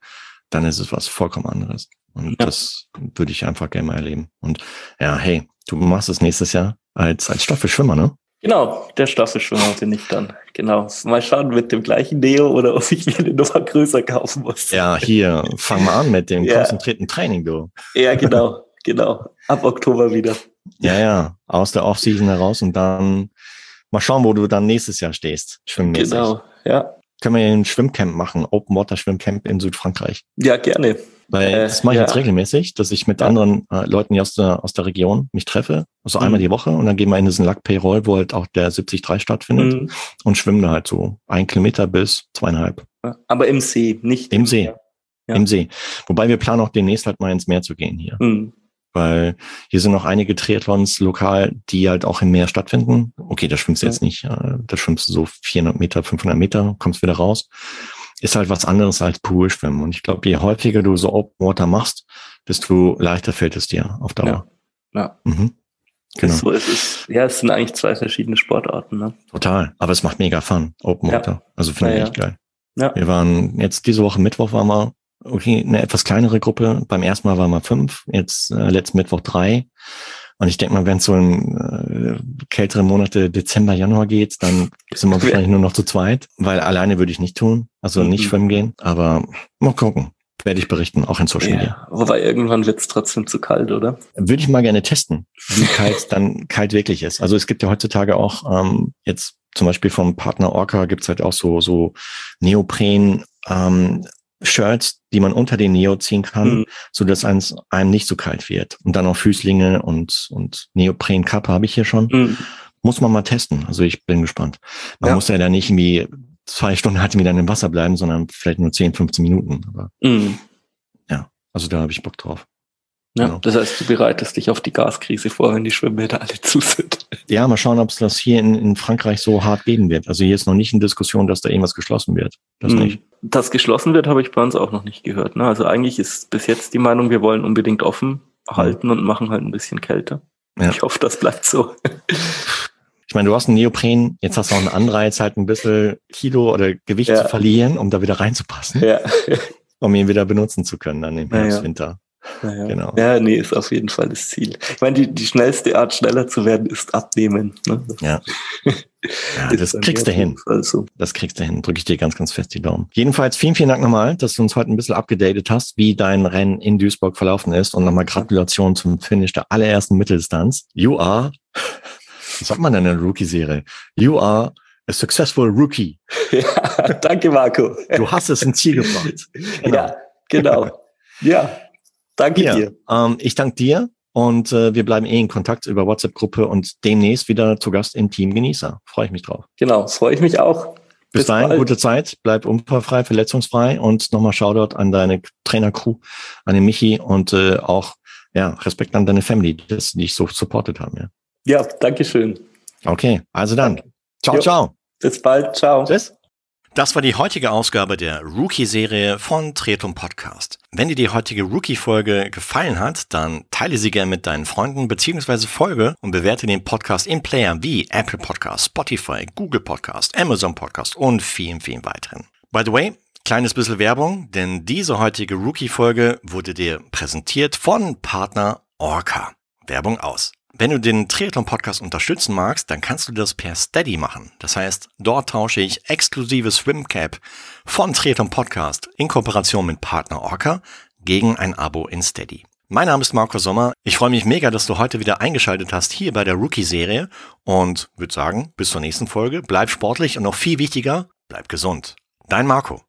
dann ist es was vollkommen anderes. Und ja. das würde ich einfach gerne mal erleben. Und ja, hey, du machst es nächstes Jahr als, als Staffelschwimmer, ne? Genau, der Staffelschwimmer bin ich dann. Genau. Mal schauen mit dem gleichen Neo oder ob ich mir eine Nummer größer kaufen muss. Ja, hier, fang mal an mit dem ja. konzentrierten Training, du. Ja, genau, genau. Ab Oktober wieder. Ja, ja, aus der Offseason heraus und dann mal schauen, wo du dann nächstes Jahr stehst. Schwimmmäßig. Genau, ja. Können wir ein Schwimmcamp machen, Open Water Schwimmcamp in Südfrankreich? Ja, gerne. Weil äh, das mache ich ja. jetzt regelmäßig, dass ich mit ja. anderen äh, Leuten hier aus der, aus der Region mich treffe, also mhm. einmal die Woche und dann gehen wir in diesen Lac Payroll, wo halt auch der 73 stattfindet mhm. und schwimmen da halt so ein Kilometer bis zweieinhalb. Aber im See, nicht im See. Ja. Im See. Wobei wir planen auch demnächst halt mal ins Meer zu gehen hier. Mhm. Weil hier sind noch einige Triathlons lokal, die halt auch im Meer stattfinden. Okay, da schwimmst du jetzt nicht, äh, da schwimmst du so 400 Meter, 500 Meter, kommst wieder raus ist halt was anderes als Poolschwimmen. Und ich glaube, je häufiger du so Open Water machst, desto leichter fällt es dir auf Dauer. Ja. ja. Mhm. Genau. So, es ist, ja, es sind eigentlich zwei verschiedene Sportarten. Ne? Total. Aber es macht mega Fun, Open ja. Water. Also finde ich echt geil. Ja. Wir waren jetzt diese Woche Mittwoch waren wir okay, eine etwas kleinere Gruppe. Beim ersten Mal waren wir fünf, jetzt äh, letzten Mittwoch drei. Und ich denke mal, wenn es so in äh, kältere Monate Dezember, Januar geht, dann sind wir wahrscheinlich nur noch zu zweit, weil alleine würde ich nicht tun, also nicht mhm. schwimmen gehen. Aber mal gucken. Werde ich berichten, auch in Social Media. Ja, wobei irgendwann wird es trotzdem zu kalt, oder? Würde ich mal gerne testen, wie kalt dann kalt wirklich ist. Also es gibt ja heutzutage auch ähm, jetzt zum Beispiel vom Partner Orca gibt's halt auch so, so Neopren ähm, Shirts, die man unter den Neo ziehen kann, mhm. so dass einem, einem nicht so kalt wird. Und dann auch Füßlinge und, und Neoprenkappe habe ich hier schon. Mhm. Muss man mal testen. Also ich bin gespannt. Man ja. muss ja da nicht irgendwie zwei Stunden halt wieder im Wasser bleiben, sondern vielleicht nur 10, 15 Minuten. Aber mhm. ja, also da habe ich Bock drauf. Ja, genau. Das heißt, du bereitest dich auf die Gaskrise vor, wenn die Schwimmbäder alle zu sind. Ja, mal schauen, ob es das hier in, in Frankreich so hart geben wird. Also hier ist noch nicht in Diskussion, dass da irgendwas geschlossen wird. Das mhm. nicht. Das geschlossen wird, habe ich bei uns auch noch nicht gehört. Ne? Also eigentlich ist bis jetzt die Meinung, wir wollen unbedingt offen halten und machen halt ein bisschen kälter. Ja. Ich hoffe, das bleibt so. Ich meine, du hast einen Neopren, jetzt hast du auch einen Anreiz, halt ein bisschen Kilo oder Gewicht ja. zu verlieren, um da wieder reinzupassen. Ja. um ihn wieder benutzen zu können dann im Herbst, Winter. Ja, genau. ja, nee, ist auf jeden Fall das Ziel. Ich meine, die, die schnellste Art, schneller zu werden, ist abnehmen. Ne? Ja. ja das kriegst du hin. So. Das kriegst du hin. Drücke ich dir ganz, ganz fest die Daumen. Jedenfalls vielen, vielen Dank nochmal, dass du uns heute ein bisschen abgedatet hast, wie dein Rennen in Duisburg verlaufen ist. Und nochmal Gratulation zum Finish der allerersten Mitteldistanz. You are, was sagt man denn in der Rookie-Serie? You are a successful rookie. Ja, danke, Marco. Du hast es ins Ziel gebracht. Genau. Ja, genau. Ja. Danke ja, dir. Ähm, ich danke dir und äh, wir bleiben eh in Kontakt über WhatsApp-Gruppe und demnächst wieder zu Gast im Team Genießer. Freue ich mich drauf. Genau, freue ich mich auch. Bis, Bis dahin, bald. gute Zeit, bleib unfallfrei, verletzungsfrei und nochmal Shoutout an deine Trainercrew, an den Michi und äh, auch ja, Respekt an deine Family, dass die dich so supportet haben. Ja, ja danke schön. Okay, also dann. Ciao, jo. ciao. Bis bald. Ciao. Tschüss. Das war die heutige Ausgabe der Rookie-Serie von Tretum Podcast. Wenn dir die heutige Rookie-Folge gefallen hat, dann teile sie gerne mit deinen Freunden bzw. folge und bewerte den Podcast in Player wie Apple Podcast, Spotify, Google Podcast, Amazon Podcast und vielen, vielen weiteren. By the way, kleines bisschen Werbung, denn diese heutige Rookie-Folge wurde dir präsentiert von Partner Orca. Werbung aus. Wenn du den Triathlon Podcast unterstützen magst, dann kannst du das per Steady machen. Das heißt, dort tausche ich exklusive Swimcap von Triathlon Podcast in Kooperation mit Partner Orca gegen ein Abo in Steady. Mein Name ist Marco Sommer. Ich freue mich mega, dass du heute wieder eingeschaltet hast hier bei der Rookie-Serie und würde sagen, bis zur nächsten Folge. Bleib sportlich und noch viel wichtiger, bleib gesund. Dein Marco.